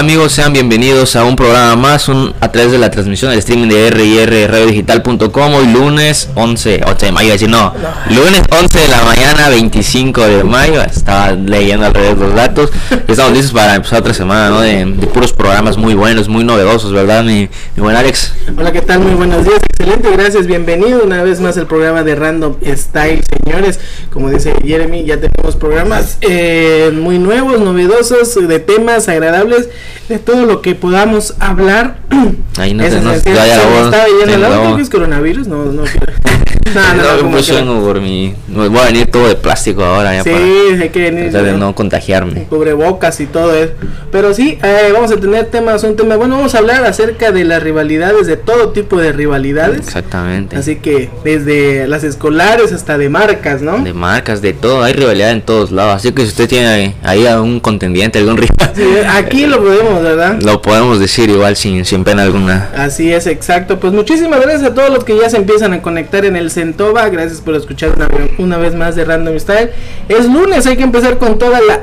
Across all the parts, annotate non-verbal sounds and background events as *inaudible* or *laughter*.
amigos? Sean bienvenidos a un programa más un, a través de la transmisión del streaming de RIR radiodigital.com hoy lunes 11, 8 de mayo, decir no, lunes 11 de la mañana 25 de mayo, estaba leyendo alrededor los datos, estamos listos para empezar otra semana ¿no? de, de puros programas muy buenos, muy novedosos, ¿verdad mi, mi buen Alex? Hola, ¿qué tal? Muy buenos días, excelente, gracias, bienvenido una vez más al programa de Random Style, señores, como dice Jeremy, ya tenemos programas eh, muy nuevos, novedosos, de temas agradables, de todo lo que podamos hablar. *clears throat* Ahí no se estaba yendo que es coronavirus, no, no, *laughs* no, no, no, vengo por mi, voy a venir todo de plástico ahora ya Sí, para hay que venir. de ¿no? contagiarme. cubrebocas y todo eso. Pero sí, eh, vamos a tener temas, un tema, bueno, vamos a hablar acerca de las rivalidades, de todo tipo de rivalidades. Exactamente. Así que desde las escolares hasta de marcas, ¿no? De marcas, de todo, hay rivalidad en todos lados. Así que si usted tiene ahí algún contendiente, algún rival, Sí, aquí lo *laughs* podemos, ¿verdad? lo podemos decir igual sin, sin pena alguna. Así es, exacto. Pues muchísimas gracias a todos los que ya se empiezan a conectar en el Centova. Gracias por escuchar una, una vez más de Random Style. Es lunes, hay que empezar con toda la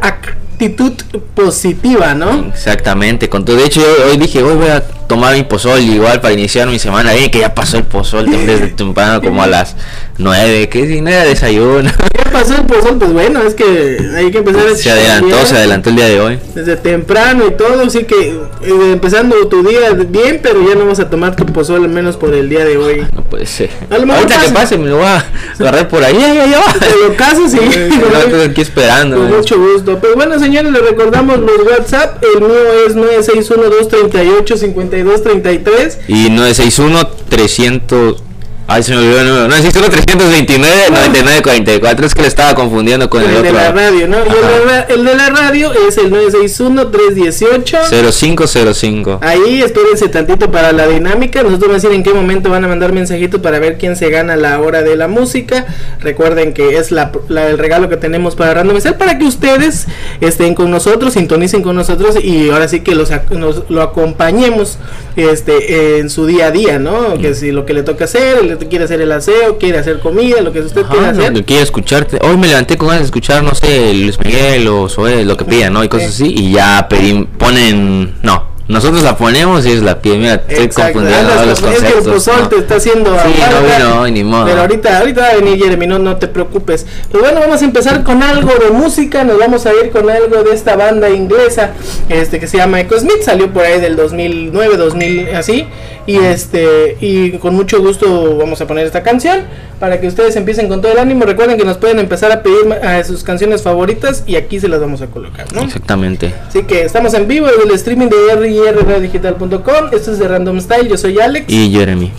actitud positiva, ¿no? Exactamente, con todo. De hecho, yo hoy dije, hoy voy a tomar mi pozol igual para iniciar mi semana. Bien que ya pasó el pozol desde temprano, *laughs* como a las 9, que si no era desayuno. *laughs* ¿Qué pasó el pozol? Pues bueno, es que hay que empezar se adelantó, se adelantó el día de hoy. Desde temprano y todo, así que eh, empezando tu día bien, pero ya no vas a tomar tu pozol al menos por el día de hoy. No puede ser. A lo mejor Ahorita que pase, me lo voy a agarrar por ahí. Ay, ay, ay. Te lo caso, sí. Estoy aquí *laughs* esperando. Con mucho gusto. Pues bueno, señores, les recordamos los WhatsApp. El mío es 961-238-5233. Y 961 300 Ay, se me olvidó el número. 961 329 99 44. Es que le estaba confundiendo con el, El de otro. la radio, ¿no? Y el de la, el de la radio es el 961-318. 0505. Ahí espérense tantito para la dinámica. Nosotros vamos a decir en qué momento van a mandar mensajitos para ver quién se gana la hora de la música. Recuerden que es la, la- el regalo que tenemos para randomizar para que ustedes estén con nosotros, sintonicen con nosotros y ahora sí que los, nos- lo acompañemos este en su día a día, ¿no? Que si lo que le toca hacer, quiere hacer el aseo, quiere hacer comida, lo que usted Ajá, quiera lo hacer. que quiere escucharte. Hoy me levanté con ganas de escuchar, no sé, Luis Miguel o Zoé, lo que pidan, ¿no? Y cosas así. Y ya pedí, ponen. No, nosotros la ponemos y ellos la piden. Mira, estoy confundiendo ahora los con- es que el conceptos. pozol ¿no? te está haciendo Sí, no falta, vino hoy, ni modo. Pero ahorita, ahorita va a venir Jeremy, no, no te preocupes. Pues bueno, vamos a empezar con algo de música, nos vamos a ir con algo de esta banda inglesa, este que se llama Echo Smith, salió por ahí del 2009, 2000, así, y este, y con mucho gusto vamos a poner esta canción para que ustedes empiecen con todo el ánimo. Recuerden que nos pueden empezar a pedir a sus canciones favoritas y aquí se las vamos a colocar, ¿no? Exactamente. Así que estamos en vivo desde el streaming de rrdigital.com. Esto es de Random Style. Yo soy Alex. Y Jeremy.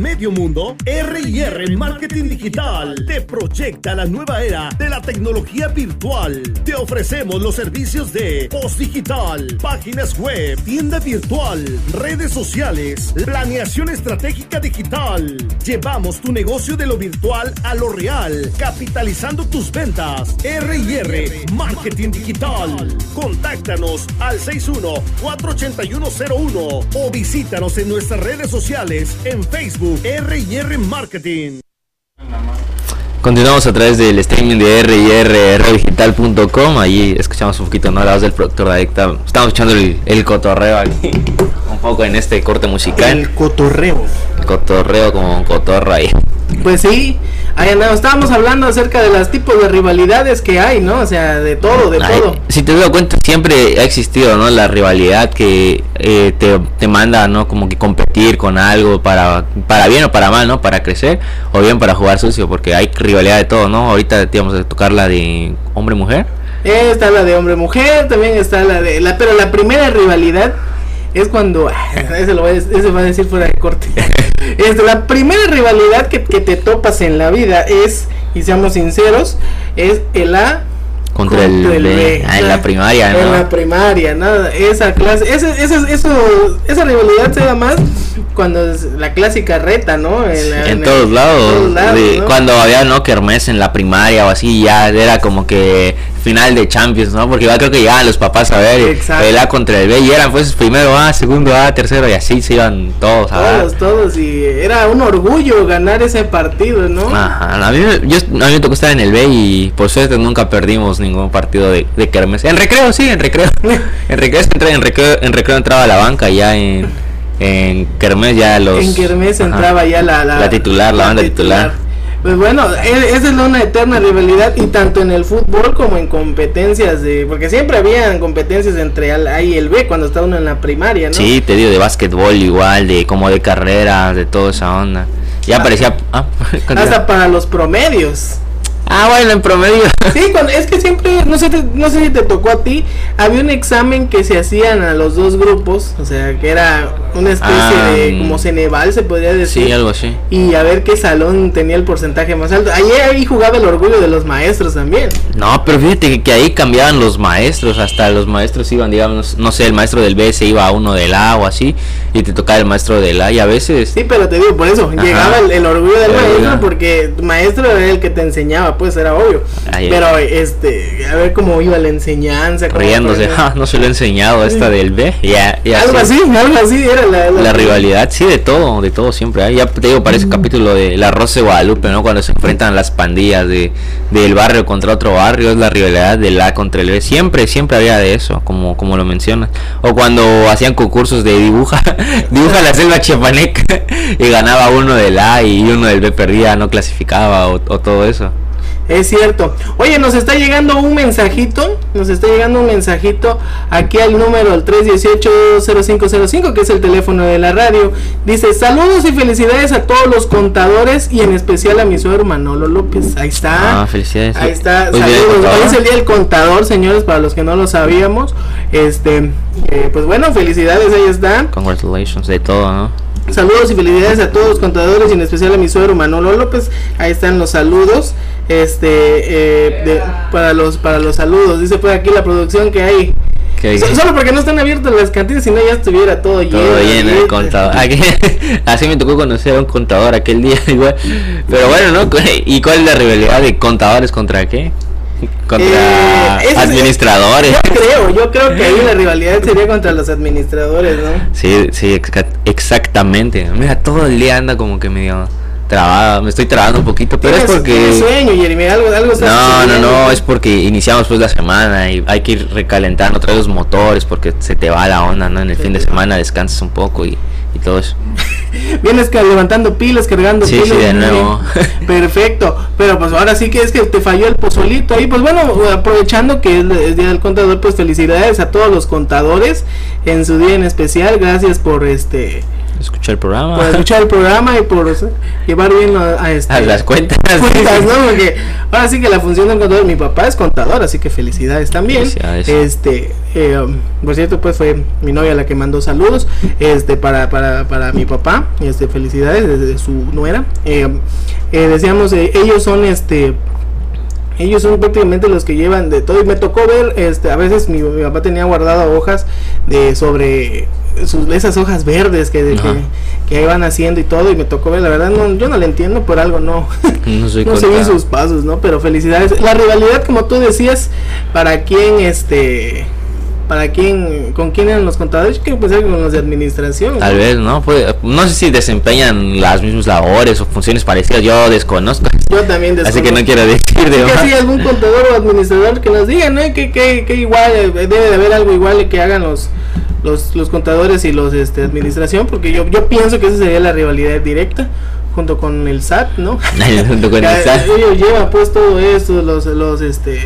Medio mundo? R&R Marketing Digital proyecta la nueva era de la tecnología virtual. Te ofrecemos los servicios de post digital, páginas web, tienda virtual, redes sociales, planeación estratégica digital. Llevamos tu negocio de lo virtual a lo real, capitalizando tus ventas. R&R Marketing Digital. Contáctanos al 61 48101 o visítanos en nuestras redes sociales en Facebook R&R Marketing. Continuamos a través del streaming de rrdigital.com. Allí escuchamos un poquito ¿no? la voz del productor de Adicta. Estamos escuchando el, el cotorreo aquí, *laughs* un poco en este corte musical. El cotorreo. El cotorreo como un cotorro ahí. Pues sí, ahí andamos. Estábamos hablando acerca de los tipos de rivalidades que hay, ¿no? O sea, de todo, de Ay, todo. Si te das cuenta, siempre ha existido, ¿no? La rivalidad que eh, te, te manda, ¿no? Como que competir con algo para, para bien o para mal, ¿no? Para crecer o bien para jugar sucio, porque hay rivalidad de todo, ¿no? Ahorita íbamos a tocar la de hombre-mujer. Está la de hombre-mujer, también está la de... La, pero la primera rivalidad es cuando... Ese lo voy a, ese va a decir fuera de corte. *laughs* Este, la primera rivalidad que, que te topas en la vida es, y seamos sinceros, es el A Contra, el, B. Ah, en la primaria, En ¿no? la primaria, ¿no? Esa clase, ese, ese, eso, esa rivalidad se da más cuando es la clásica reta, ¿no? En, la- en en- todos en lados, todos lados, de- ¿no? cuando había no kermés en la primaria o así ya era como que final de Champions no porque igual creo que llegaban los papás a ver Exacto. el A contra el B y eran pues primero A segundo A tercero y así se iban todos a Todos, todos, y era un orgullo ganar ese partido, ¿no? Ajá, a mí, me- yo, a mí me tocó estar en el B y por suerte nunca perdimos ningún partido de, de kermés. En recreo, sí, en recreo. *laughs* en recreo, entré- en recreo, en recreo entraba a la banca ya en, en kermés ya los... en Kermés ajá. entraba ya la, la, La titular, la banda titular. Pues bueno, e- esa es una eterna rivalidad y tanto en el fútbol como en competencias de... Porque siempre habían competencias entre el A y el B cuando está uno en la primaria, ¿no? Sí, te digo, de básquetbol igual, de como de carrera, de toda esa onda. Ya Ah. parecía... Ah. *laughs* Hasta para los promedios. Ah, bueno, en promedio. *laughs* Sí, cuando- es que siempre, no sé, no sé si te tocó a ti, había un examen que se hacían a los dos grupos, o sea, que era una especie Ah, de mm. como Ceneval, se podría decir. sí, algo así. Y a ver qué salón tenía el porcentaje más alto. Ahí, ahí jugaba el orgullo de los maestros también. No, pero fíjate que, ahí cambiaban los maestros, hasta los maestros iban, digamos, no sé, el maestro del B se iba a uno del A o así, y te tocaba el maestro del A, y a veces... Sí, pero te digo, por eso, Ajá. llegaba el, el orgullo del El maestro orgullo. porque tu maestro era el que te enseñaba, pues era obvio. Pero este, a ver cómo iba la enseñanza. riéndose, "Ja, *laughs* no se lo he enseñado esta del B, ya, ya algo así, algo así era la, La rivalidad, sí, de todo, de todo siempre hay. Ya te digo, parece capítulo de La Rosa de Guadalupe, ¿no? Cuando se enfrentan las pandillas de del barrio contra otro barrio, es la rivalidad del A contra el B. Siempre, siempre había de eso, como como lo mencionas. O cuando hacían concursos de dibuja, *laughs* dibuja la selva chiapaneca *laughs* y ganaba uno del A y uno del B perdía, no clasificaba o, o todo eso. Es cierto. Oye, nos está llegando un mensajito. Nos está llegando un mensajito aquí al número el 318-0505, que es el teléfono de la radio. Dice: Saludos y felicidades a todos los contadores y en especial a mi suegro Manolo López. Ahí está. Ah, felicidades. Ahí está. Hoy. Hoy es el día del contador, señores, para los que no lo sabíamos. Este, eh, pues bueno, felicidades, ahí está. Congratulations, de todo, ¿no? Saludos y felicidades a todos los contadores y en especial a mi suegro Manolo López. Ahí están los saludos. Este eh, de- para los para los saludos. Dice por aquí la producción que hay. So- Solo porque no están abiertas las cantinas, si no ya estuviera todo lleno. Todo lleno de ¿sí? contador. Aquí- *laughs* Así me tocó conocer a un contador aquel día *laughs* igual. Pero bueno, ¿no? *laughs* ¿Y cuál es la rivalidad de contadores contra qué? Contra Eh, es- administradores. Yo creo, yo creo que ahí la rivalidad *laughs* sería contra los administradores, ¿no? Sí, sí, exa- exactamente. Mira, todo el día anda como que medio trabado. Me estoy trabando un poquito, pero es porque... sueño, Jeremy, algo, algo No, no, no, es porque iniciamos pues la semana y hay que ir recalentando otra vez los motores porque se te va la onda, ¿no? En el fin de semana descansas un poco y, y todo eso. *laughs* *laughs* Vienes levantando pilas, cargando Sí, pilas. sí, de nuevo. *laughs* Perfecto. Pero pues ahora sí que es que te falló el pozolito ahí. Pues bueno, aprovechando que es día del contador, pues felicidades a todos los contadores en su día en especial. Gracias por este escuchar el programa. por escuchar el programa y por o sea, llevar bien a, a este, A las cuentas. *laughs* cuentas, ¿no? Porque ahora sí que la función del contador, mi papá es contador, así que felicidades también. Felicidades. Este, eh, por cierto, pues fue mi novia la que mandó saludos, este, para, para, para mi papá, este, felicidades desde su nuera. Eh, eh, decíamos, eh, ellos son, este, ellos son prácticamente los que llevan de todo. Y me tocó ver este a veces mi, mi papá tenía guardado hojas de sobre sus, esas hojas verdes que, que, que iban haciendo y todo y me tocó ver la verdad no yo no le entiendo por algo no. *laughs* No soy no seguí sus pasos no pero felicidades. La rivalidad como tú decías para quién este para quién con quién eran los contadores yo quiero pensar que con los de administración Tal vez, ¿no? Puede- no sé si desempeñan las mismas labores o funciones parecidas. Yo desconozco. yo también Así que desconozco. no quiero decir de que si algún contador o administrador que nos diga, ¿no? Que, que, que igual, eh, debe de haber algo igual que hagan los, los, los contadores y los este, administración, porque yo, yo pienso que esa sería la rivalidad directa junto con el SAT, ¿no? *laughs* Junto con el *laughs* SAT. Ellos llevan pues todo esto, los, los este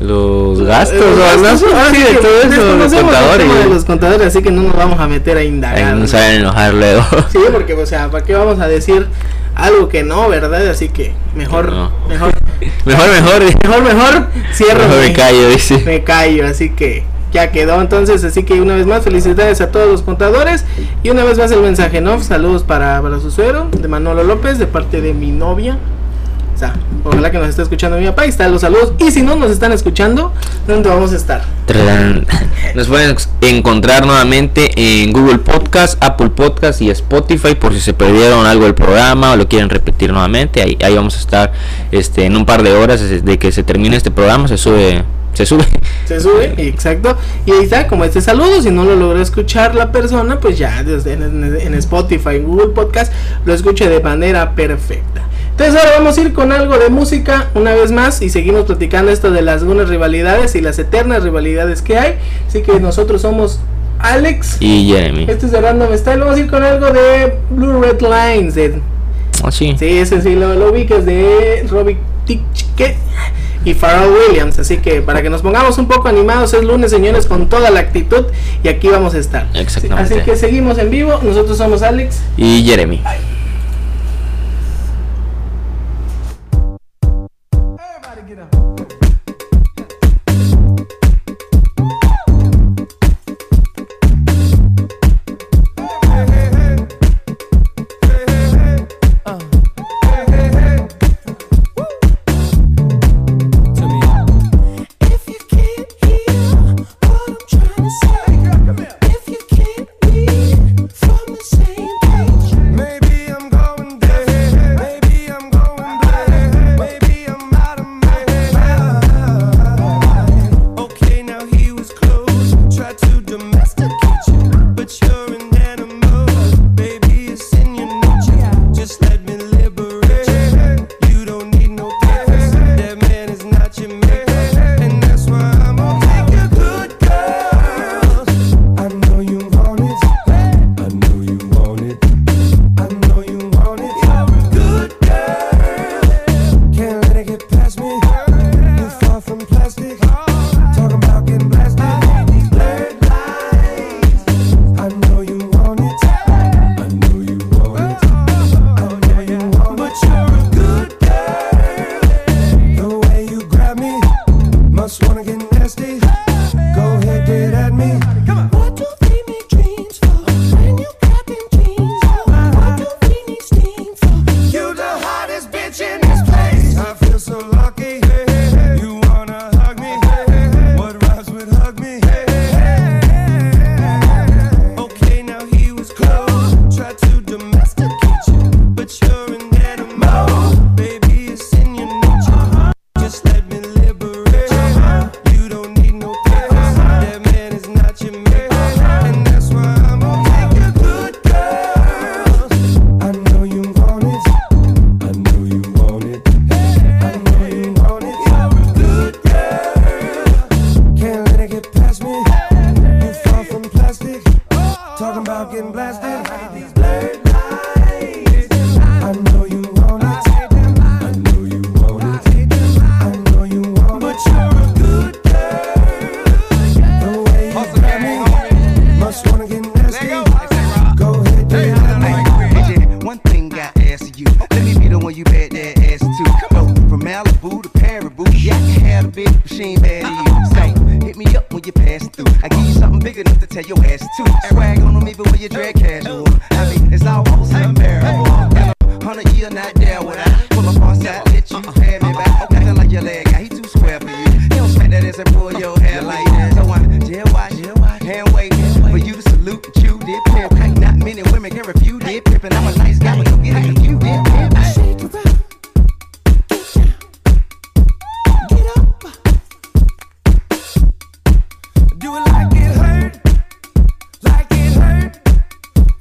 Los gastos, los los contadores. de los contadores, así que no nos vamos a meter a indagar. no ¿no? se van a enojar luego. *laughs* Sí, porque o sea, ¿para qué vamos a decir algo que no, verdad? Así que mejor, No. mejor, *laughs* Mejor, mejor. mejor, mejor, cierro. Mejor me callo, dice. me callo, así que ya quedó entonces, así que una vez más felicidades a todos los contadores y una vez más el mensaje, ¿no? Saludos para, para su suegro, de Manolo López, de parte de mi novia. O sea, ojalá que nos esté escuchando mi papá, ahí están los saludos. Y si no nos están escuchando, ¿dónde vamos a estar? *laughs* Nos pueden encontrar nuevamente en Google Podcast, Apple Podcast y Spotify por si se perdieron algo del programa o lo quieren repetir nuevamente. Ahí, ahí vamos a estar este, en un par de horas de que se termine este programa. Se sube. Se sube. *laughs* Se sube, exacto. Y ahí está, como este saludo, si no lo logró escuchar la persona, pues ya desde en- en Spotify, en Google Podcast, lo escuche de manera perfecta. Entonces ahora vamos a ir con algo de música una vez más y seguimos platicando esto de las algunas rivalidades y las eternas rivalidades que hay. Así que nosotros somos Alex. Y Jeremy. Este es de Random Style. Vamos a ir con algo de Blue Red Lines. De, Oh, sí. sí, ese sí lo, lo vi que es de Robbie Tichke y Pharrell Williams. Así que para que nos pongamos un poco animados, es lunes, señores, con toda la actitud. Y aquí vamos a estar. Exactamente. Así que seguimos en vivo. Nosotros somos Alex. Y Jeremy. If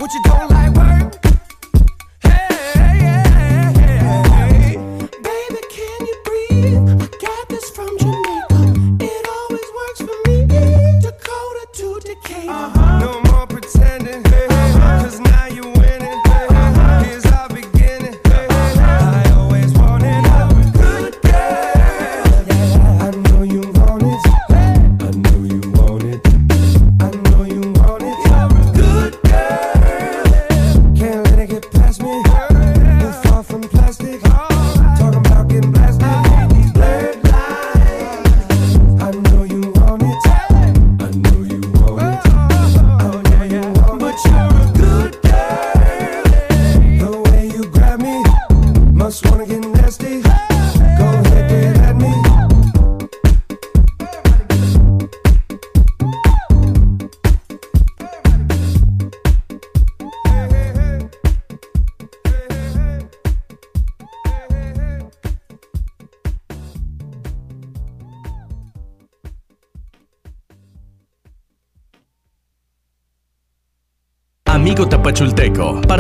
What you don't like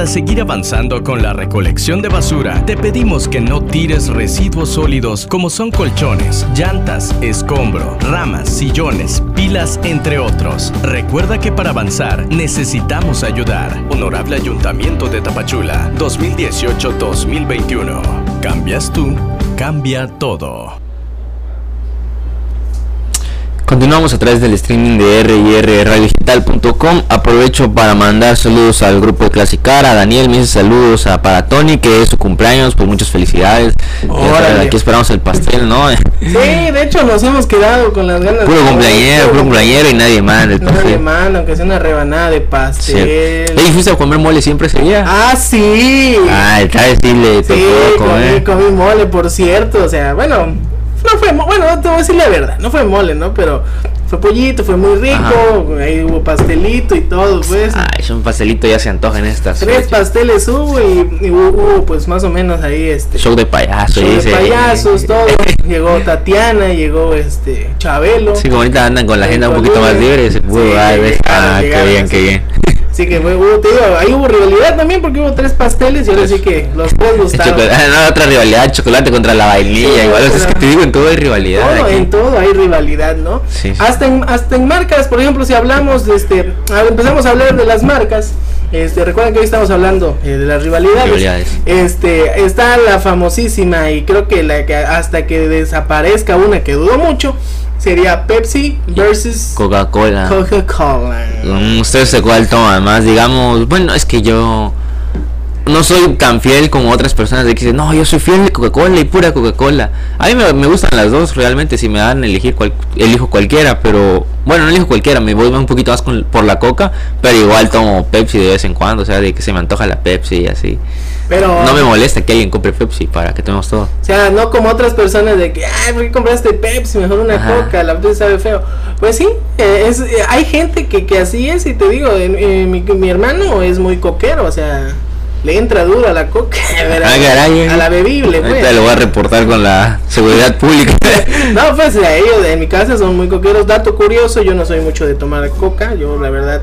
para seguir avanzando con la recolección de basura, te pedimos que no tires residuos sólidos como son colchones, llantas, escombro, ramas, sillones, pilas, entre otros. Recuerda que para avanzar necesitamos ayudar. Honorable Ayuntamiento de Tapachula, 2018-2021. Cambias tú, cambia todo. Continuamos a través del streaming de R Radiodigital.com. Aprovecho para mandar saludos al grupo de Clasicar, a Daniel, me dice saludos a para Tony, que es su cumpleaños, pues muchas felicidades. Órale. Aquí esperamos el pastel, ¿no? Sí, de hecho nos hemos quedado con las ganas Puro cumpleañero, puro cumpleañero y nadie más. el Nadie pastel. mano, aunque sea una rebanada de Sí. pastel. ¿fuiste a comer mole siempre ese día? Ah, sí. Ah, esta vez sí le tocó Sí, comí, comer. comí mole, por cierto. O sea, bueno, no fue, bueno, te voy a decir la verdad, no fue mole, ¿no? Pero fue pollito, fue muy rico, ahí hubo pastelito y todo, pues. Ay, un pastelito ya se antoja en estas. Tres fechas. pasteles hubo y, y hubo, pues más o menos ahí este Show de payaso, show de payasos, *laughs* todo. llegó Tatiana, llegó este Chabelo. Sí, como ahorita andan con la agenda un poquito más libre, se pudo Sí, dar, ¿ves? llegaron, Ah, qué bien, qué bien. Así que fue, hubo, te digo, ahí hubo rivalidad también porque hubo tres pasteles y ahora sí que los El gustaron. ah, no, otra rivalidad, chocolate contra la vainilla, Sí, igual, o sea, es que te digo, en todo hay rivalidad. Todo, en todo hay rivalidad, ¿no? Sí, sí. Hasta en, hasta en marcas, por ejemplo, si hablamos de este, empezamos a hablar de las marcas. Este, recuerden que hoy estamos hablando eh, de las rivalidades. Rivalidades. Este, está la famosísima y creo que la que hasta que desaparezca una que dudo mucho sería Pepsi versus Coca-Cola. Coca-Cola. Mm, Ustedes se cuál toma más, digamos, bueno, es que yo no soy tan fiel como otras personas de que dicen, no, yo soy fiel de Coca-Cola y pura Coca-Cola. A mí me, me gustan las dos, realmente, si me dan a elegir, cual, elijo cualquiera, pero bueno, no elijo cualquiera, me voy un poquito más con- por la Coca, pero igual tomo Pepsi de vez en cuando, o sea, de que se me antoja la Pepsi y así. Pero No me molesta que alguien compre Pepsi para que tomemos todo. O sea, no como otras personas de que, ay, ¿por qué compraste Pepsi? Mejor una Ajá. Coca, la Pepsi sabe feo. Pues sí, eh, es, eh, hay gente que, que así es y te digo, eh, eh, mi, mi hermano es muy coquero, o sea, le entra duro a la Coca, *laughs* ¿verdad? Ah, caray. a la bebible, pues. Ahorita lo voy a reportar con la seguridad *laughs* pública. No, pues ellos en mi casa son muy coqueros. Dato curioso, yo no soy mucho de tomar coca, yo la verdad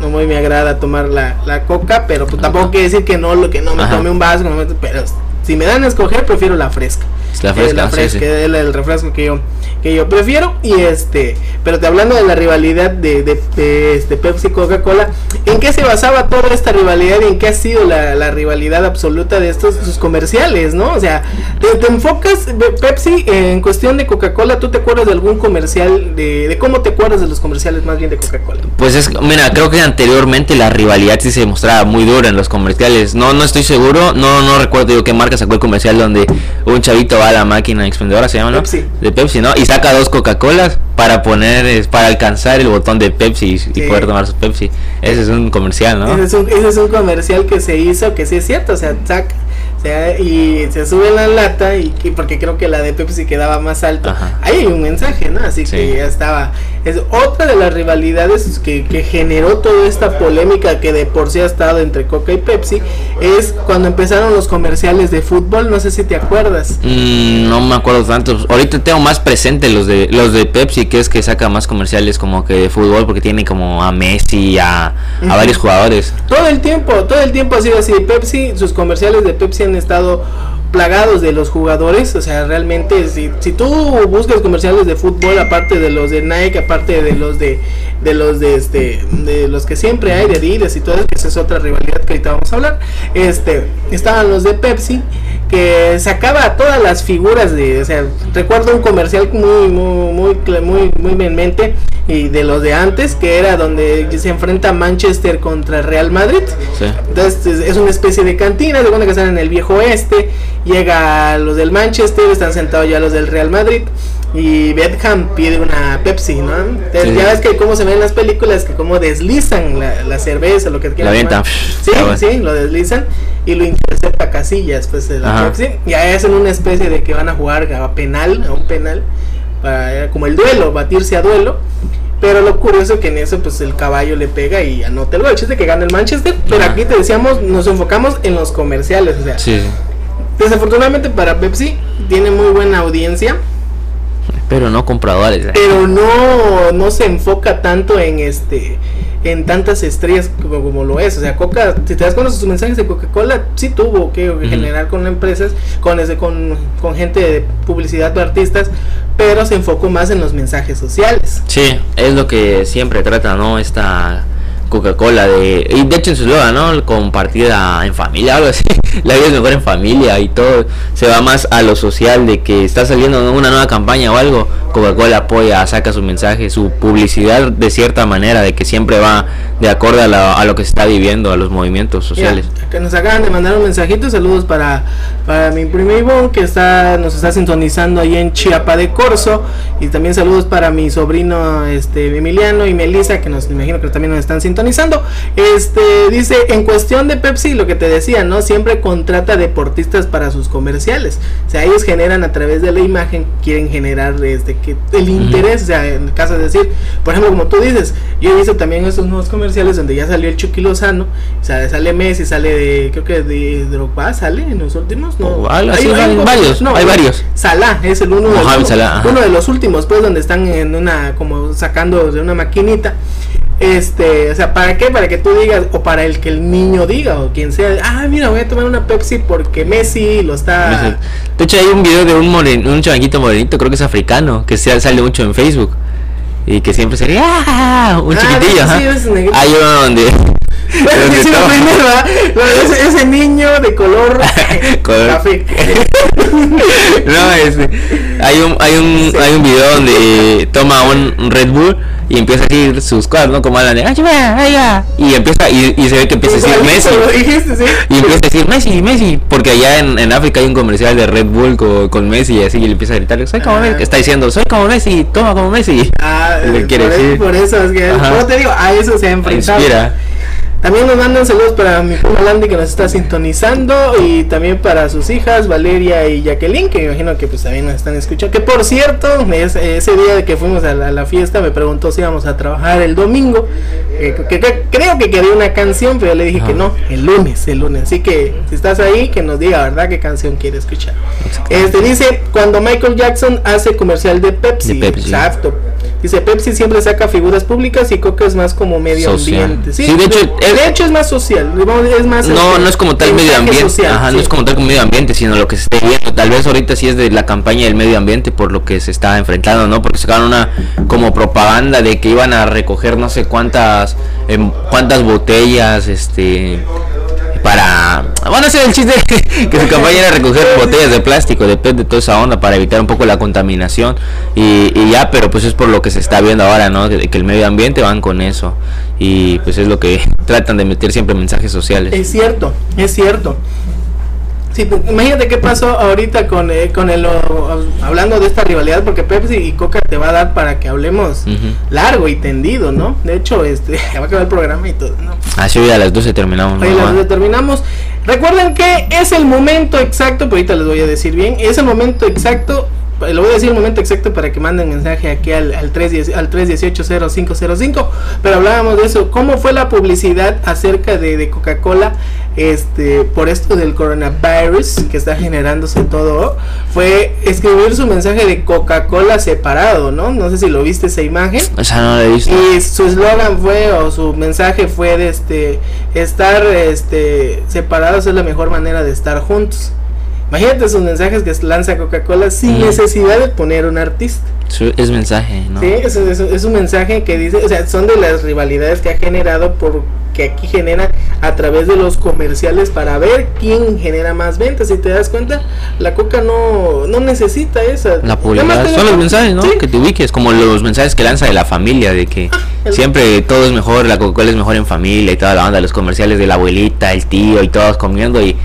no muy me agrada tomar la, la coca, pero pues tampoco quiere decir que no lo que no me Ajá. tome un vaso, no me- pero si me dan a escoger prefiero la fresca. La fresca, la sí, fresca, sí. es el, el refresco que yo que yo prefiero y este, pero te hablando de la rivalidad de, de, de, este Pepsi Coca-Cola, ¿en qué se basaba toda esta rivalidad y en qué ha sido la, la rivalidad absoluta de estos sus comerciales, ¿no? O sea, te, te enfocas Pepsi en cuestión de Coca-Cola, ¿tú te acuerdas de algún comercial de, de cómo te acuerdas de los comerciales más bien de Coca-Cola? Pues es, mira, creo que anteriormente la rivalidad sí se mostraba muy dura en los comerciales. No, no estoy seguro, no, no recuerdo yo qué marca sacó el comercial donde un chavito va a la máquina expendedora, se llama, ¿no? Pepsi. De Pepsi, ¿no? y saca dos Coca-Colas para poner, para alcanzar el botón de Pepsi y, poder tomar su Pepsi. Ese es un comercial, ¿no? Ese, es un, ese es un comercial que se hizo, que sí es cierto, o sea, saca, o sea, y se sube la lata, y, y porque creo que la de Pepsi quedaba más alto. Ajá. Ahí hay un mensaje, ¿no? Así Sí. que ya estaba. Es otra de las rivalidades que, que generó toda esta polémica que de por sí ha estado entre Coca y Pepsi, es cuando empezaron los comerciales de fútbol, no sé si te acuerdas. Mm, no me acuerdo tanto. Ahorita tengo más presente los de los de Pepsi, que es que saca más comerciales como que de fútbol, porque tiene como a Messi, a, a varios jugadores. Todo el tiempo, todo el tiempo ha sido así. Pepsi, sus comerciales de Pepsi han estado plagados de los jugadores. O sea, realmente, si, si tú buscas comerciales de fútbol, aparte de los de Nike, aparte de los de, de los de este, de los que siempre hay, de Adidas y todo eso, esa es otra rivalidad que ahorita vamos a hablar. Este, estaban los de Pepsi que sacaba a todas las figuras de, o sea, recuerdo un comercial muy, muy, muy, muy, muy en mente y de los de antes, que era donde se enfrenta Manchester contra Real Madrid. Sí. Entonces es, una especie de cantina, de cuenta que están en el viejo oeste, llega los del Manchester, están sentados ya los del Real Madrid y Beckham pide una Pepsi, ¿no? Entonces, Sí. ya ves que cómo se ven en las películas, que como deslizan la, la cerveza, lo que quieran avientan. tomar. Sí, Ah, bueno. sí, lo deslizan y lo intercepta Casillas, pues de la Ajá. Pepsi. Ya hacen una especie de que van a jugar a penal, a un penal, para, como el duelo, batirse a duelo. Pero lo curioso que en eso pues el caballo le pega y anota el gol. El chiste que gana el Manchester. Pero Ajá. aquí te decíamos, nos enfocamos en los comerciales. O sea, sí. desafortunadamente para Pepsi tiene muy buena audiencia. Pero no compradores. eh. Pero no, no se enfoca tanto en este en tantas estrellas como, como lo es. O sea, Coca, si te das cuenta sus mensajes de Coca-Cola, sí tuvo que generar con empresas, con, ese, con, con gente de publicidad de artistas, pero se enfocó más en los mensajes sociales. Sí, es lo que siempre trata, ¿no? Esta Coca-Cola de... Y de hecho en su eslogan, ¿no? Compartida en familia, algo así. *laughs* La vida es mejor en familia y todo. Se va más a lo social de que está saliendo una nueva campaña o algo. Coca-Cola apoya, saca su mensaje, su publicidad de cierta manera, de que siempre va de acorde a, la- a lo que se está viviendo, a los movimientos sociales. Que nos acaban de mandar un mensajito, saludos para, para mi primo Ivonne que está, nos está sintonizando ahí en Chiapa de Corzo y también saludos para mi sobrino este Emiliano y Melissa que nos imagino que también nos están sintonizando. Este dice, en cuestión de Pepsi, lo que te decía, ¿no? Siempre contrata deportistas para sus comerciales. O sea, ellos generan a través de la imagen, quieren generar este que el interés, o sea, en el caso de decir, por ejemplo, como tú dices, yo he visto también esos nuevos comerciales donde ya salió el Chucky Lozano, o sea, sale Messi, sale de, creo que de Drogba, sale en los últimos, no. O algo así, Hay- hay hay un- varios, hay varios. Salah es el uno de, los, Salah, uno de los últimos, pues, donde están en una, como sacando de una maquinita. Este, o sea, ¿para qué? Para que tú digas, o para el que el niño diga, o quien sea, ah, mira, voy a tomar una Pepsi porque Messi lo está. De hecho hay un video de un moren, un morenito, creo que es africano, que se sale mucho en Facebook. Y que siempre sería ¡ah! un Ah, chiquitillo, sí. Hay uno donde, Ese, ese niño de color *laughs* Color- café. *laughs* no, este, hay un, hay un, hay un video donde toma un Red Bull y empieza a decir sus cosas, ¿no? Como hablan de y empieza, y, y se ve que empieza a decir Messi. lo dijiste, sí. Y empieza a decir Messi, Messi, porque allá en, en África hay un comercial de Red Bull con, con Messi y así, y le empieza a gritar, soy como Ah. Messi, está diciendo, soy como Messi, toma como Messi. Ah, Le eh, quiere por, decir. por eso es que, como te digo, a eso se ha enfrentado. Inspira. También nos mandan saludos para mi prima Landy que nos está sintonizando y también para sus hijas Valeria y Jacqueline que me imagino que pues también nos están escuchando. Que por cierto, es- ese día de que fuimos a la, a la fiesta me preguntó si íbamos a trabajar el domingo. eh, que, que- creo que quería una canción, pero yo le dije que no, el lunes, el lunes. Así que si estás ahí, que nos diga, ¿verdad? ¿Qué canción quiere escuchar? Este dice, cuando Michael Jackson hace comercial de Pepsi. De Pepsi. Exacto. Dice, Pepsi siempre saca figuras públicas y Coca es más como medio Social. ambiente. Sí, de hecho, de, es- de hecho es más social. Es más, No, este, no es como tal medio ambiente, social, ajá, no sí. es como tal como medio ambiente, sino lo que se esté viendo. Tal vez ahorita sí es de la campaña del medio ambiente por lo que se está enfrentando, ¿no? Porque sacaron una como propaganda de que iban a recoger no sé cuántas em, cuántas botellas, este para bueno ese es el chiste *laughs* que su campaña era recoger botellas de plástico de de toda esa onda para evitar un poco la contaminación. Y, y ya pero pues es por lo que se está viendo ahora no de que el medio ambiente van con eso. Y pues es lo que *laughs* tratan de meter siempre mensajes sociales. Es cierto, es cierto. Sí, pues, imagínate qué pasó ahorita con, eh, con el, o- hablando de esta rivalidad, porque Pepsi y Coca te va a dar para que hablemos largo y tendido, ¿no? De hecho, este, *laughs* va a acabar el programa y todo, ¿no? Así hoy a las 12 terminamos. ¿no? las determinamos. Recuerden que es el momento exacto, pero ahorita les voy a decir bien, es el momento exacto, le voy a decir el momento exacto para que manden mensaje aquí al, al, 310 al 318-0505, pero hablábamos de eso, cómo fue la publicidad acerca de, de Coca-Cola este por esto del coronavirus que está generándose todo, fue escribir su mensaje de Coca-Cola separado, ¿no? No sé si lo viste esa imagen. O sea, no lo he visto. Y su eslogan fue, o su mensaje fue de este, estar este, separados es la mejor manera de estar juntos. Imagínate sus mensajes que lanza Coca-Cola sin Mm. necesidad de poner un artista. Es mensaje, ¿no? Sí, es, es- es un mensaje que dice, o sea, son de las rivalidades que ha generado por que aquí genera a través de los comerciales para ver quién genera más ventas. Si te das cuenta, la Coca no, no necesita esa. La publicidad. Son los mensajes, ¿no? Sí. Que te ubiques, como los mensajes que lanza de la familia, de que el- siempre todo es mejor, la Coca-Cola es mejor en familia y toda la banda, los comerciales de la abuelita, el tío y todos comiendo y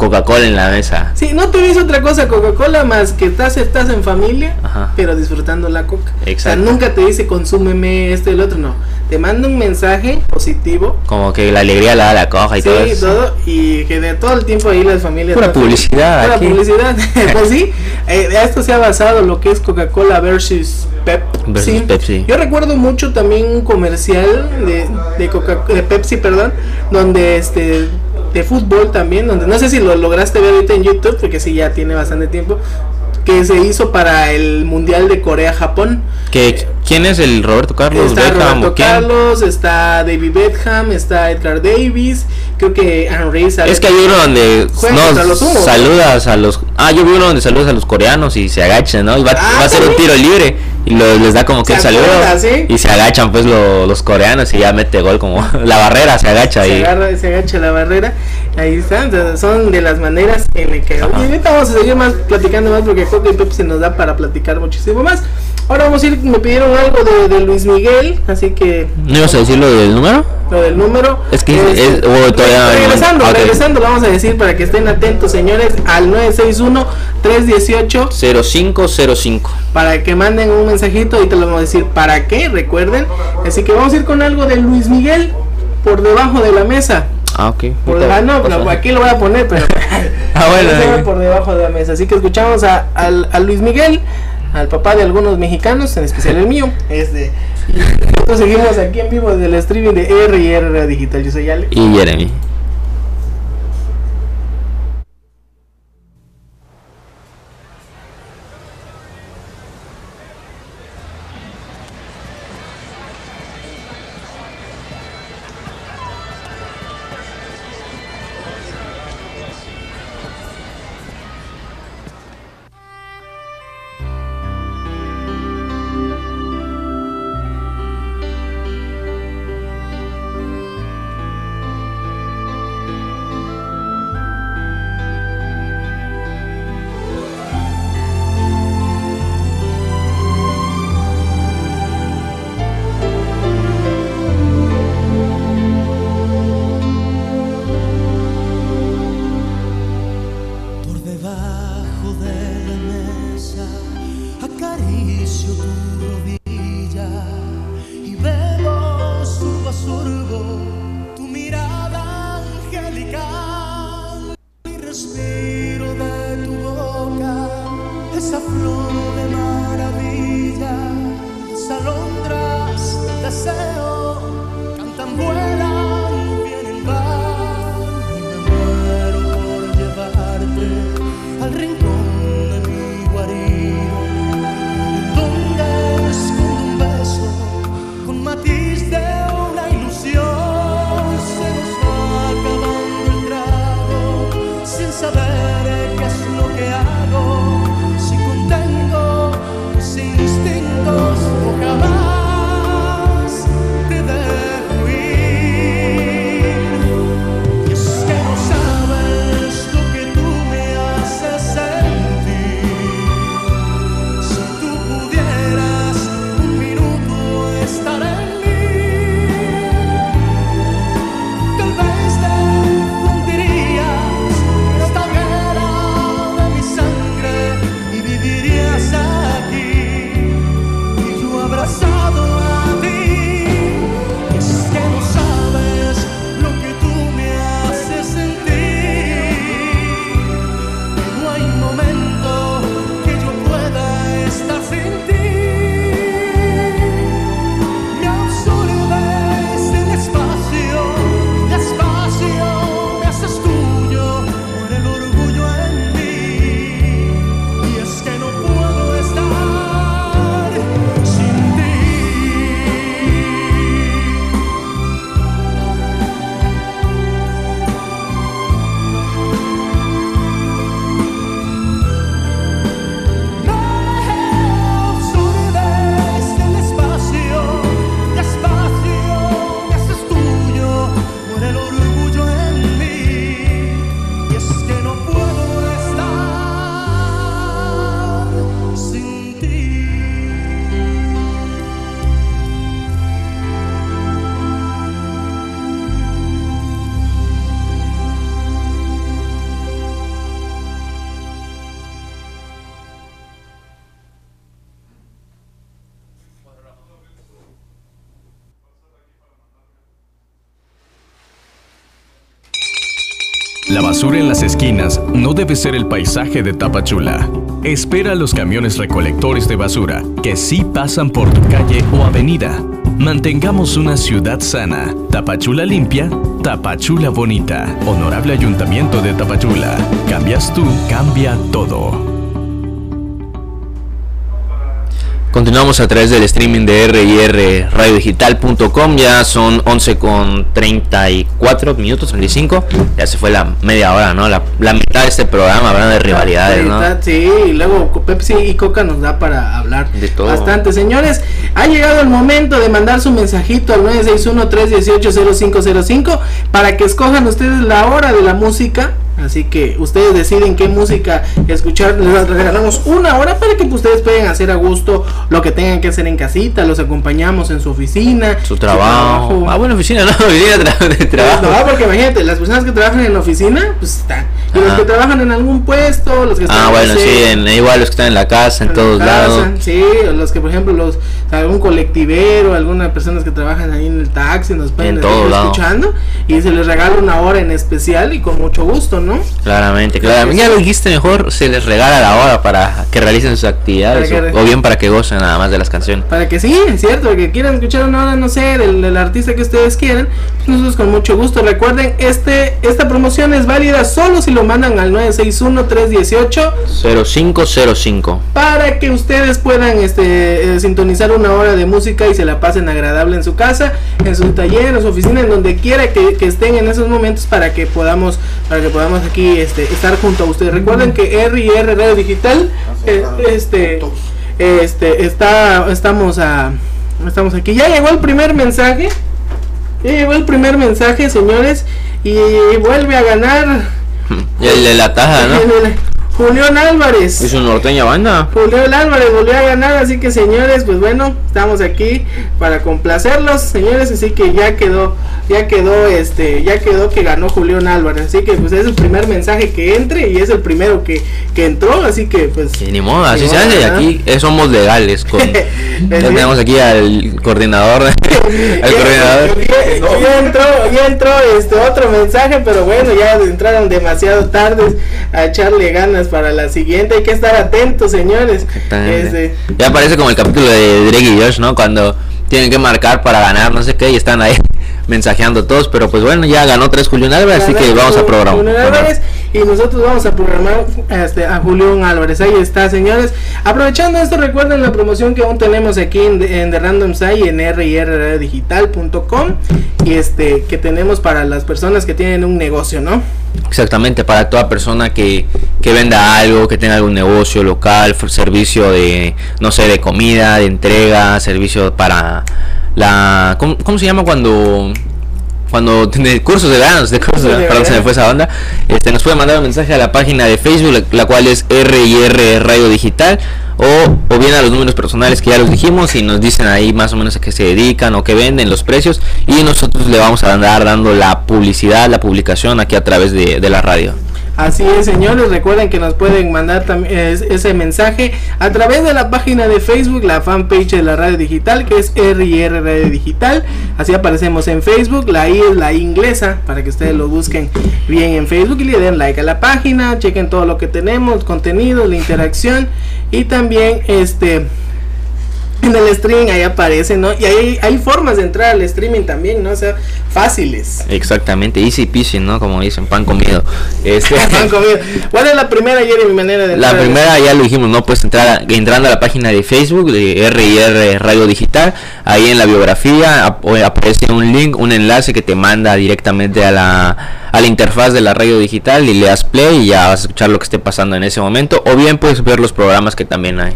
Coca-Cola en la mesa. Sí, no te dice otra cosa Coca-Cola más que estás, estás en familia, Ajá. pero disfrutando la coca. Exacto. O sea, nunca te dice consúmeme esto y el otro, no. Te manda un mensaje positivo. Como que la alegría la da la coja y Sí, todo eso. todo, y que de todo el tiempo ahí las familias. Pura publicidad Pura aquí. publicidad. *laughs* *laughs* pues sí, eh, a esto se ha basado lo que es Coca-Cola versus Pepsi. Versus Pepsi. Yo recuerdo mucho también un comercial de, de, Coca de Pepsi, perdón, donde este de fútbol también, donde no sé si lo lograste ver ahorita en YouTube, porque sí ya tiene bastante tiempo, que se hizo para el Mundial de Corea-Japón. Que, ¿Quién es el Roberto Carlos? Está Beckham Roberto? Carlos, está David Beckham, está Edgar Davis, creo que Henry. Es que hay uno donde no, saludas a los ah yo vi uno donde saludas a los coreanos y se agachan no y va, Ah, va a ser un tiro libre y lo- les da como que ¿Se el saludo sí? y se agachan pues lo- los coreanos y ya mete gol como *laughs* la barrera se agacha se y agarra, se agacha la barrera. Ahí está, entonces, son de las maneras en las que. Y ahorita vamos a seguir más platicando más porque Coca y Pepsi nos da para platicar muchísimo más. Ahora vamos a ir, me pidieron algo de, de Luis Miguel, así que no ibas a decir lo del número lo del número. Es que es- oh, todavía- regresando, regresando, lo vamos a decir para que estén atentos, señores, al 961-318 0505 para que manden un mensajito y te lo vamos a decir para qué, recuerden. Así que vamos a ir con algo de Luis Miguel por debajo de la mesa. Ah ok Por Ahorita debajo, no, pero aquí lo voy a poner, pero *laughs* *laughs* Ah, bueno, eh. por debajo de la mesa. Así que escuchamos a, al- a Luis Miguel, al papá de algunos mexicanos, en especial el mío. *laughs* Este, y nosotros seguimos aquí en vivo desde el streaming de R&R Digital. Yo soy Ale. y Jeremy en las esquinas no debe ser el paisaje de Tapachula. Espera a los camiones recolectores de basura que sí pasan por tu calle o avenida. Mantengamos una ciudad sana. Tapachula limpia, Tapachula bonita. Honorable Ayuntamiento de Tapachula. Cambias tú, cambia todo. Continuamos a través del streaming de RIR radiodigital.com. Ya son 11 con 34 minutos, 35. Ya se fue la media hora, ¿no? La, la mitad de este programa hablando de rivalidades, ¿no? Sí, y luego Pepsi y Coca nos da para hablar De todo. bastante. Señores, ha llegado el momento de mandar su mensajito al 961-318-0505 para que escojan ustedes la hora de la música. Así que ustedes deciden qué música escuchar. Les regalamos una hora para que ustedes puedan hacer a gusto lo que tengan que hacer en casita. Los acompañamos en su oficina, Su trabajo. Ah, bueno, oficina, no, *laughs* oficina tra- de trabajo. no, porque imagínate, las personas que trabajan en la oficina, pues están. Y los que trabajan en algún puesto, los que están Ah, no bueno, sí, en, igual los que están en la casa, en en todos casa, lados. Sí, los que por ejemplo los algún colectivero, algunas personas que trabajan ahí en el taxi nos pueden En estar escuchando y se les regala una hora en especial y con mucho gusto, ¿no? Claramente, claramente. Ya lo dijiste mejor, se les regala la hora para que realicen sus actividades o, o bien para que gocen nada más de las canciones. Para que sí, es cierto, que quieran escuchar una hora, no sé, del, del artista que ustedes quieran, nosotros con mucho gusto. Recuerden, este esta promoción es válida solo si lo mandan al 961-318 0505. para que ustedes puedan este, eh, sintonizar una hora de música y se la pasen agradable en su casa, en su taller, en su oficina, en donde quiera que, que estén en esos momentos para que podamos para que podamos aquí este, estar junto a ustedes. Recuerden que R&R Radio Digital eh, este este está estamos a estamos aquí. Ya llegó el primer mensaje. Ya llegó el primer mensaje, señores, y vuelve a ganar *laughs* Y el de la taja, ¿no? Julián Álvarez. Es un norteña banda. Julián Álvarez volvió a ganar, así que señores, pues bueno, estamos aquí para complacerlos, señores, así que ya quedó, ya quedó, este, ya quedó que ganó Julián Álvarez, así que pues es el primer mensaje que entre y es el primero que, que entró, así que pues Y ni modo, así se hace. Aquí eh, somos legales. Con, *laughs* ya tenemos aquí al coordinador. *laughs* al *laughs* coordinador. Ya, ya entró, ya entró este otro mensaje, pero bueno, ya entraron demasiado tardes a echarle ganas para la siguiente. Hay que estar atentos, señores. Este, Ya parece como el capítulo de Drake y Josh, ¿no? Cuando tienen que marcar para ganar, no sé qué, y están ahí mensajeando todos. Pero pues bueno, ya ganó tres Julián Álvarez, así que vamos a programar. Julián Álvarez, y nosotros vamos a programar este, a Julián Álvarez. Ahí está, señores. Aprovechando esto, recuerden la promoción que aún tenemos aquí en, en The Random Site en rrdigital.com y este que tenemos para las personas que tienen un negocio, ¿no? Exactamente, para toda persona que, que venda algo, que tenga algún negocio local, servicio de, no sé, de comida, de entrega, servicio para la... ¿Cómo, cómo se llama cuando... Cuando *laughs* de cursos de verano, de cursos de perdón, se me fue esa onda. Este, nos puede mandar un mensaje a la página de Facebook, la, la cual es RIR Radio Digital, o, o bien a los números personales que ya los dijimos y nos dicen ahí más o menos a qué se dedican o qué venden, los precios, y nosotros le vamos a andar dando la publicidad, la publicación aquí a través de, de la radio. Así es, señores. Recuerden que nos pueden mandar ese mensaje a través de la página de Facebook, la fanpage de la radio digital, que es RIR Radio Digital. Así aparecemos en Facebook. La I es la inglesa, para que ustedes lo busquen bien en Facebook y le den like a la página. Chequen todo lo que tenemos, contenido, la interacción y también este. En el streaming ahí aparece, ¿no? Y hay, hay formas de entrar al streaming también, ¿no? O sea, fáciles. Exactamente, easy peasy, ¿no? Como dicen, pan comido. Este, *laughs* Pan comido. ¿Cuál es la primera, Jeremy, manera de la primera ya lo dijimos, ¿no? Puedes entrar entrando a la página de Facebook de RIR Radio Digital. Ahí en la biografía ap- aparece un link, un enlace que te manda directamente a la, a la interfaz de la radio digital y le das play y ya vas a escuchar lo que esté pasando en ese momento. O bien puedes ver los programas que también hay.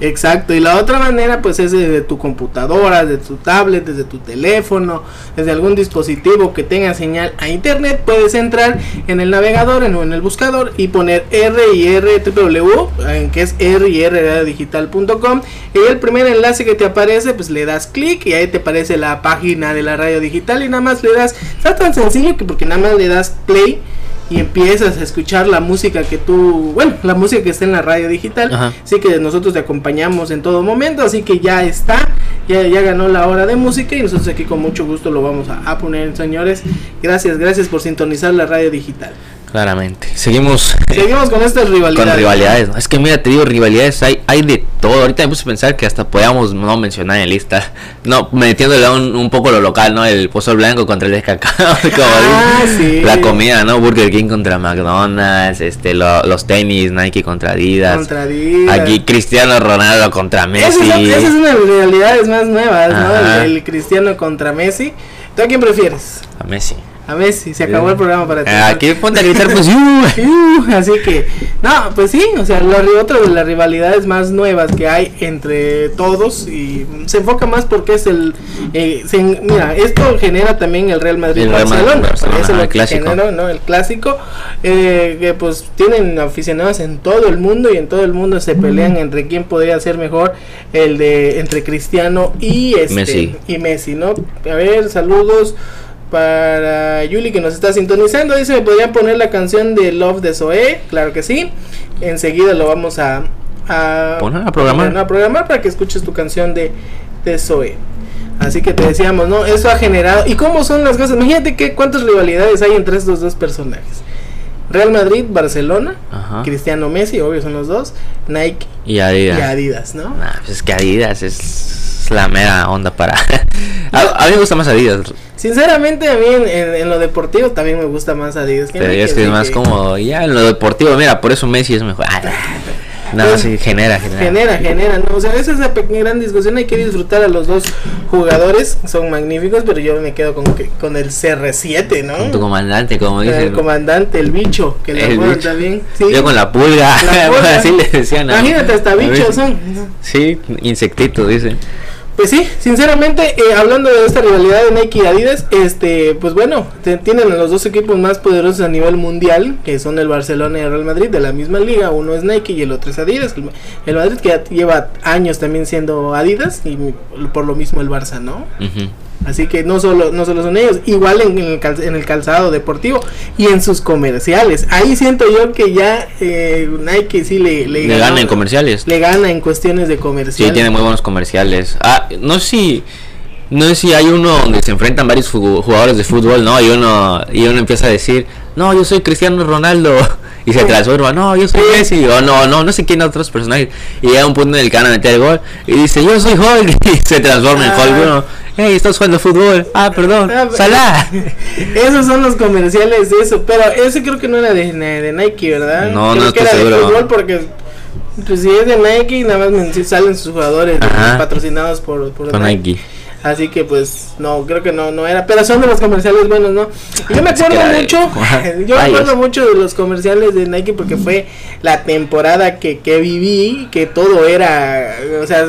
Exacto, y la otra manera pues es desde tu computadora, desde tu tablet, desde tu teléfono, desde algún dispositivo que tenga señal a internet, puedes entrar en el navegador en, en el buscador y poner RIRW, en que es RIRradiodigital.com y el primer enlace que te aparece pues le das clic y ahí te aparece la página de la radio digital y nada más le das, está tan sencillo que porque nada más le das play y empiezas a escuchar la música que tú, bueno, la música que está en la radio digital. Ajá. Así que nosotros te acompañamos en todo momento, así que ya está, ya, ya ganó la hora de música y nosotros aquí con mucho gusto lo vamos a, a poner, señores. Gracias, gracias por sintonizar la radio digital. Claramente. Seguimos Seguimos con estas rivalidades. *laughs* con rivalidades. Es que mira, te digo, rivalidades hay, hay de todo. Ahorita me puse a pensar que hasta podíamos no mencionar en lista. *laughs* No, metiéndole un, un poco lo local, ¿no? El pozol blanco contra el de cacao. *laughs* como Ah, sí. La comida, ¿no? Burger King contra McDonald's, este, lo- los tenis, Nike contra Adidas. Contra Adidas. Aquí Cristiano Ronaldo contra Esa Messi. es, esa es una de las rivalidades más nuevas, ¿no? El, el Cristiano contra Messi. ¿Tú a quién prefieres? A Messi. A Messi. Se acabó el programa para ti. Eh, Aquí ponte a gritar, pues, *laughs* así que, no, pues sí, o sea, ri- otra de las rivalidades más nuevas que hay entre todos y se enfoca más porque es el, eh, se- mira, esto genera también el Real Madrid El Real Madrid, Barcelona, Barcelona, eso es lo que generó, ¿no? El clásico, eh, que pues tienen aficionados en todo el mundo y en todo el mundo se pelean entre quién podría ser mejor el de entre Cristiano y este Messi. y Messi, ¿no? A ver, saludos para Yuli que nos está sintonizando. Dice, ¿me podrían poner la canción de Love de Zoe? Claro que sí. Enseguida lo vamos a, a, Poner a programar. a programar para que escuches tu canción de, de Zoe. Así que te decíamos, ¿no? Eso ha generado... ¿Y cómo son las cosas? Imagínate que cuántas rivalidades hay entre estos dos personajes. Real Madrid, Barcelona, Ajá. Cristiano Messi, obvio son los dos, Nike Y Adidas. y Adidas, ¿no? Nah, pues es que Adidas es la mera onda para. *laughs* a, a mí me gusta más Adidas. Sinceramente a mí en, en- en lo deportivo también me gusta más Adidas. Pero es que es más como. Ya en lo deportivo, mira, por eso Messi es mejor. Ah, no, Pues, sí, genera, genera. Genera, genera, ¿no? O sea, esa es la pequeña gran discusión. Hay que disfrutar a los dos jugadores, son magníficos, pero yo me quedo con, que- con el CR7, ¿no? Con tu comandante, como el dicen. comandante, el bicho, que le El también. Sí. Yo con la pulga. La *laughs* pulga. Así le decían. Imagínate, hasta bichos son. Sí, insectitos, dicen. Pues sí, sinceramente, eh, hablando de esta rivalidad de Nike y Adidas, este, pues bueno, tienen los dos equipos más poderosos a nivel mundial, que son el Barcelona y el Real Madrid, de la misma liga, uno es Nike y el otro es Adidas, el, Madrid que ya lleva años también siendo Adidas y por lo mismo el Barça, ¿no? Así que no solo, no solo son ellos, igual en, el, cal- en el calzado deportivo y en sus comerciales. Ahí siento yo que ya eh, Nike sí le, le, Le gana en comerciales. Le gana en cuestiones de comerciales. Sí, tiene muy buenos comerciales. Ah, no sé si. No sé si hay uno donde se enfrentan varios jugadores de fútbol, ¿no? Y uno, y uno empieza a decir, no, yo soy Cristiano Ronaldo. *laughs* Y se transforma, no, yo soy Messi. O no, no, no sé quién otros personajes. Y llega un punto en el que van a meter el gol. Y dice, yo soy Hulk. *laughs* Y se transforma en Ah. Hulk. y uno, hey, estás jugando fútbol. Ah, perdón. Ah, Salah. *laughs* Esos son los comerciales de eso, pero ese creo que no era de, de Nike, ¿verdad? No, creo no que estoy era de seguro. fútbol porque pues si es de Nike nada más salen sus jugadores Ajá. patrocinados por, por Con Nike. Así que pues no, creo que no no era, pero son de los comerciales buenos, ¿no? Y yo me acuerdo de- mucho, *laughs* *laughs* yo me acuerdo mucho de los comerciales de Nike porque fue la temporada que, que viví, que todo era, o sea,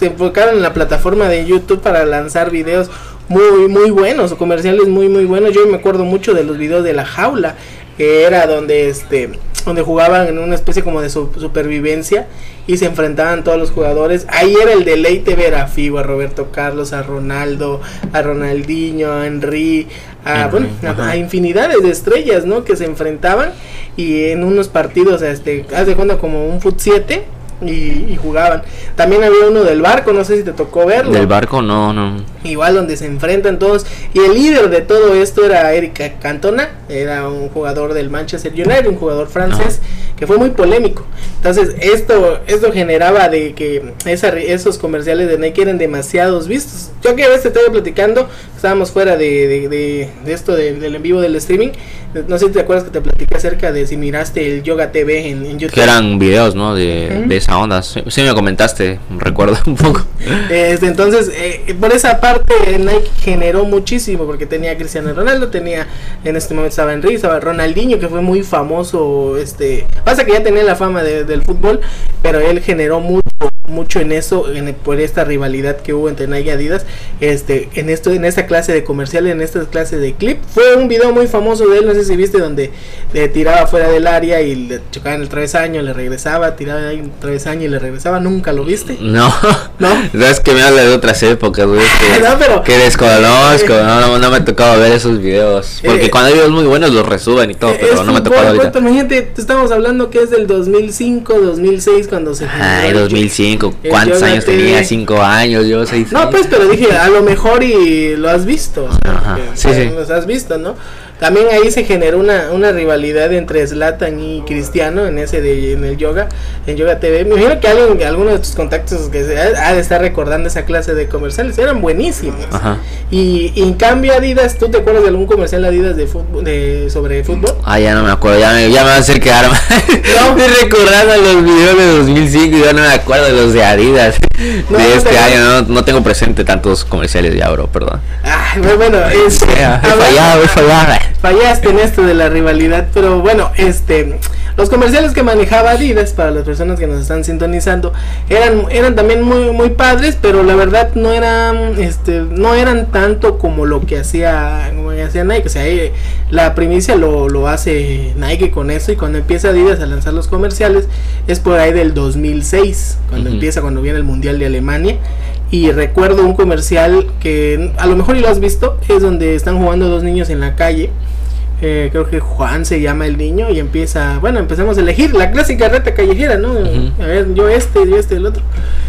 se enfocaron en la plataforma de YouTube para lanzar videos muy muy buenos, o comerciales muy muy buenos. Yo me acuerdo mucho de los videos de la jaula, que era donde este donde jugaban en una especie como de su- supervivencia y se enfrentaban todos los jugadores. Ahí era el deleite ver a Figo, a Roberto Carlos, a Ronaldo, a Ronaldinho, a Henry, a, Henry, bueno, a infinidades de estrellas, ¿no? Que se enfrentaban y en unos partidos, este, haz de cuenta como un fut 7 y, y jugaban. También había uno del barco, no sé si te tocó verlo. Del barco, no, no. Igual donde se enfrentan todos. Y el líder de todo esto era Eric Cantona. Era un jugador del Manchester United, un jugador francés, que fue muy polémico. Entonces esto, esto generaba de que esa, esos comerciales de Nike eran demasiados vistos. Yo que a veces te estaba platicando, estábamos fuera de, de, de- de esto de- del en vivo del streaming. No sé si te acuerdas que te platiqué acerca de si miraste el Yoga TV en, en YouTube. Que eran videos, ¿no? De, de esa onda. Sí, sí me comentaste, recuerdo un poco. Este, entonces, eh, por esa parte, Nike generó muchísimo porque tenía a Cristiano Ronaldo, tenía en este momento estaba Henry, estaba Ronaldinho, que fue muy famoso. Este, pasa que ya tenía la fama de- del fútbol, pero él generó mucho, mucho en eso, en, por esta rivalidad que hubo entre Nike y Adidas. Este, en esto, en esta clase de comercial, en esta clase de clip, fue un video muy famoso de él, no sé si viste, donde le tiraba fuera del área y le chocaba en el travesaño, le regresaba, tiraba ahí en el travesaño y le regresaba. Nunca lo viste. No, ¿No? *laughs* es que me habla de otras épocas, güey. Que, *laughs* No, pero- que desconozco, *laughs* no, no, no me ha tocado ver esos videos. Porque Eh, cuando hay videos muy buenos los resuben y todo, pero Es no me ha tocado ahorita. puesto, Imagínate, te estamos hablando que es del 2005, 2006 cuando se Ay, generó el 2005, ¿cuántos años tenía? ¿Cinco años? Yo seis. No, pues, pero dije, a lo mejor y lo has visto. Ajá, sí, sí. Los has visto, ¿no? También ahí se generó una, una rivalidad entre Zlatan y Cristiano en ese de en el yoga, en Yoga TV. Me imagino que alguien, alguno de tus contactos que se ha, ha de estar recordando esa clase de comerciales, eran buenísimos. Ajá. Y, y en cambio Adidas, ¿tú te acuerdas de algún comercial de Adidas de fútbol, de, sobre fútbol? Ah, ya no me acuerdo, ya me, ya me va a hacer quedar mal. No. *laughs* Estoy recordando los videos de 2005 y ya no me acuerdo de los de Adidas No, de este te- año. No, no tengo presente tantos comerciales ya, bro, perdón. Ay, bueno, es, Ya, *laughs* he hablando- fallado, he fallado. fallaste en esto de la rivalidad, pero bueno, este los comerciales que manejaba Adidas para las personas que nos están sintonizando eran eran también muy muy padres, pero la verdad no eran este no eran tanto como lo que hacía como que hacía Nike, o sea, eh, la primicia lo, lo hace Nike con eso y cuando empieza Adidas a lanzar los comerciales es por ahí del 2006, cuando Ujú. empieza cuando viene el Mundial de Alemania y recuerdo un comercial que a lo mejor y lo has visto, es donde están jugando dos niños en la calle. Eh, creo que Juan se llama el niño y empieza, bueno, empezamos a elegir la clásica reta callejera, ¿no? A ver, yo este, yo este, el otro.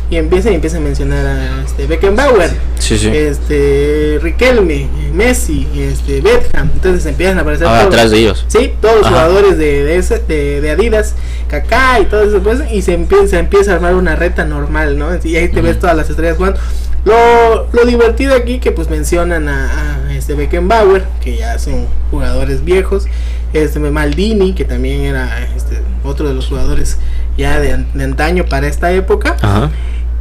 Y empieza y empieza a mencionar a este Beckenbauer, Sí, sí. este Riquelme, Messi, este Beckham. Entonces empiezan a aparecer Ah, todos- atrás de ellos. Sí, todos los jugadores de, de, ese- de, de Adidas, Kaká y todo eso, pues, y se empieza, se empieza a armar una reta normal, ¿no? Y ahí te ves todas las estrellas jugando. Lo, lo divertido aquí que pues mencionan a, a este Beckenbauer, que ya son jugadores viejos, este Maldini, que también era este, otro de los jugadores ya de, de antaño para esta época. Ajá.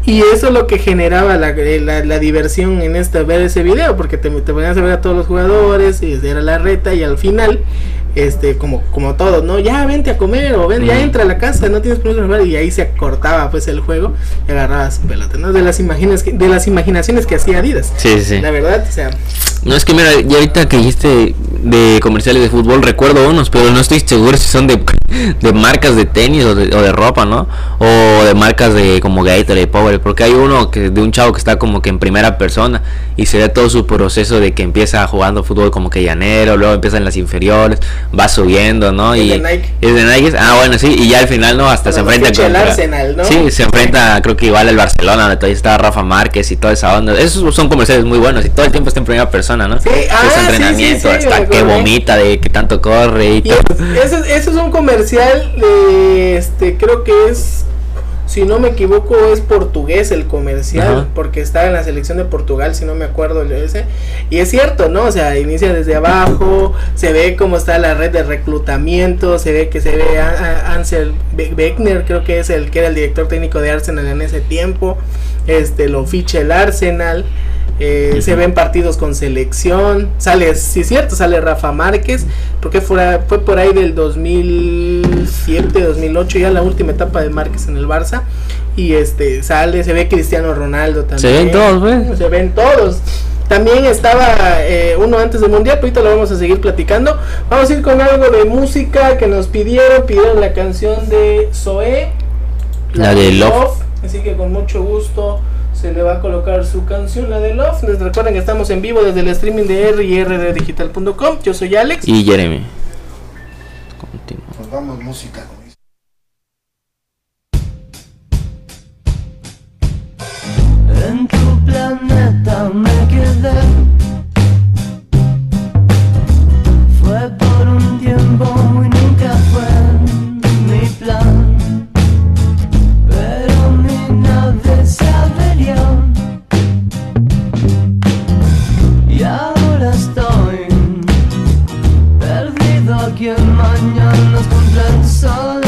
Y eso es lo que generaba la, eh, la, la diversión en este ver ese video, porque te, te ponías a ver a todos los jugadores, y era la reta, y al final, este, como, como todos, ¿no? Ya vente a comer, o ven, ya entra a la casa, no tienes jugar, y ahí se cortaba pues el juego y agarrabas su pelota, ¿no? De las imágenes que, de las imaginaciones que hacía Adidas. Sí, sí. La verdad, o sea, No, es que mira, ya ahorita que dijiste de comerciales de fútbol, recuerdo unos, pero no estoy seguro si son de, *laughs* de marcas de tenis o de, o de ropa, ¿no? O de marcas de como Gatorade, Power, porque hay uno que de un chavo que está como que en primera persona y se ve todo su proceso de que empieza jugando fútbol como que llanero, luego empieza en las inferiores, va subiendo, ¿no? Es y de Nike. es de Nike. Ah, bueno, sí, y ya al final no, hasta se enfrenta el contra Arsenal, ¿no? Sí, se enfrenta creo que igual al Barcelona, donde todavía está Rafa Márquez y toda esa onda. Esos son comerciales muy buenos y todo el tiempo está en primera persona, ¿no? Sí, ah, entrenamiento, sí, sí, hasta que vomita de que tanto corre y Y todo. es- ese, ese es un comercial de este creo que es si no me equivoco es portugués el comercial Ajá. porque está en la selección de Portugal si no me acuerdo ese y es cierto no o sea inicia desde abajo se ve cómo está la red de reclutamiento se ve que se ve a, a- Ansel Be- Beckner creo que es el que era el director técnico de Arsenal en ese tiempo este lo ficha el Arsenal eh, se ven partidos con selección. Sale, sí es cierto, sale Rafa Márquez. Porque fue, fue por ahí del 2007, 2008, ya la última etapa de Márquez en el Barça. Y este sale, se ve Cristiano Ronaldo también. Se ven todos, pues. Se ven todos. También estaba eh, uno antes del mundial, pero ahorita lo vamos a seguir platicando. Vamos a ir con algo de música que nos pidieron. Pidieron la canción de Zoé. La de Love. Así que con mucho gusto se le va a colocar su canción, la de Love. Les recuerden que estamos en vivo desde el streaming de R y rddigital.com. Yo soy Alex. Y Jeremy. Continúa. Nos vamos música. En tu planeta me quedé. Fue por un tiempo y So.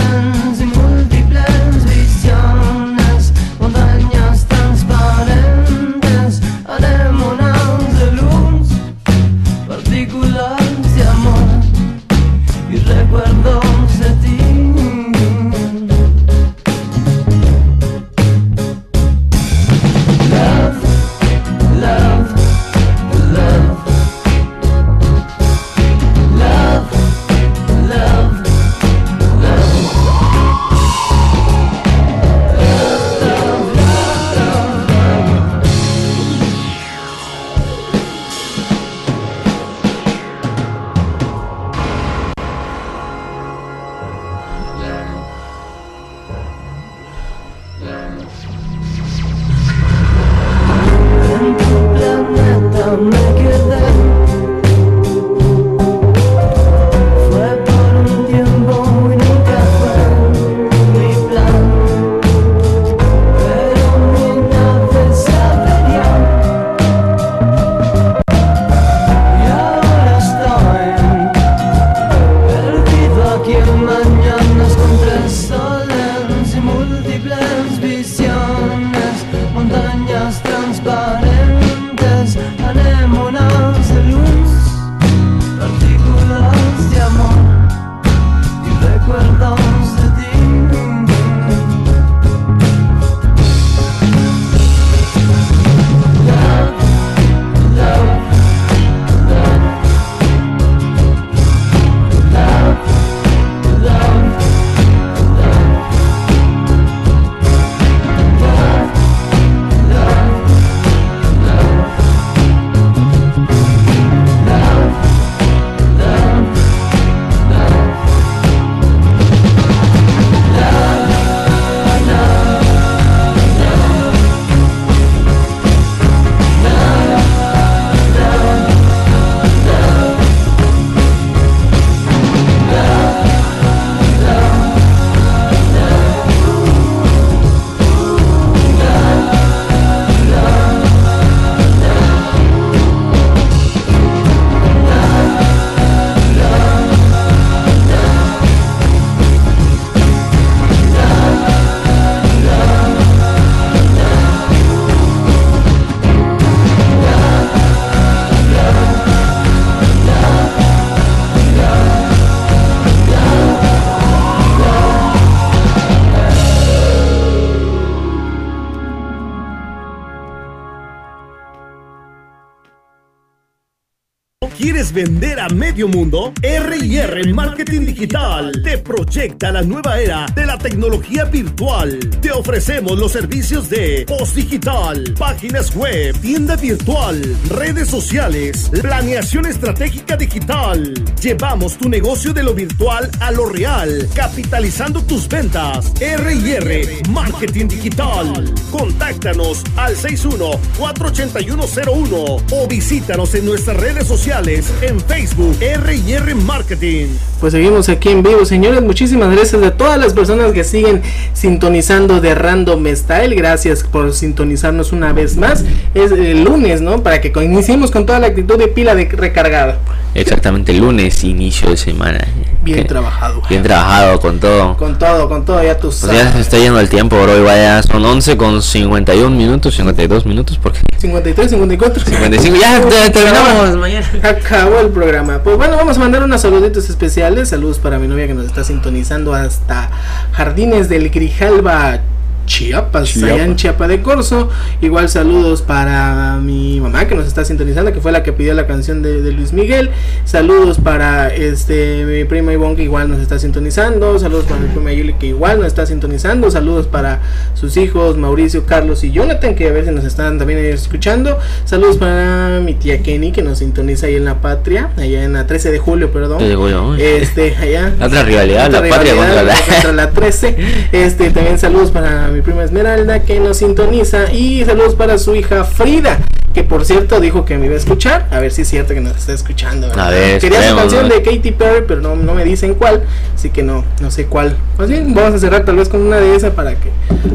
¿Quieres vender a medio mundo? R&R Marketing Digital te proyecta la nueva era de la tecnología virtual. Te ofrecemos los servicios de post digital, páginas web, tienda virtual, redes sociales, planeación estratégica digital. Llevamos tu negocio de lo virtual a lo real, capitalizando tus ventas. R&R Marketing Digital. Contáctanos al 61-48101 o visítanos en nuestras redes sociales en Facebook R&R Marketing. Pues seguimos aquí en vivo, señores. Muchísimas gracias a todas las personas que siguen sintonizando de Random Style. Gracias por sintonizarnos una vez más. Es el lunes, ¿no? Para que iniciemos con toda la actitud de pila recargada. Exactamente, lunes, inicio de semana. Bien Que- trabajado. Bien trabajado con todo. Con todo, con todo, ya tú Pues sabes. ya se está yendo el tiempo, bro. Y vaya, son 11 con 51 minutos, 52 minutos, porque 53, 54. 55. Ya te- *laughs* terminamos mañana. Acabó el programa. Pues bueno, vamos a mandar unos saluditos especiales. Saludos para mi novia que nos está sintonizando hasta Jardines del Grijalba. Chiapas, Chiapas. allá en Chiapa de Corzo. Igual saludos para mi mamá que nos está sintonizando, que fue la que pidió la canción de, de Luis Miguel. Saludos para este mi prima Ivonne que igual nos está sintonizando. Saludos para mi prima Yuli que igual nos está sintonizando. Saludos para sus hijos Mauricio, Carlos y Jonathan que a ver si nos están también escuchando. Saludos para mi tía Kenny que nos sintoniza ahí en la patria, allá en la 13 de julio, perdón. 13 de julio, uy. Este, allá. Otra rivalidad, Otra la patria contra la. contra la 13. *laughs* Este, también saludos para mi prima Esmeralda que nos sintoniza y saludos para su hija Frida. Que por cierto dijo que me iba a escuchar. A ver si es cierto que nos está escuchando. ¿verdad? A ver, Quería su canción de Katy Perry, pero no, no me dicen cuál. Así que no, no sé cuál. Más bien, vamos a cerrar tal vez con una de esas para que,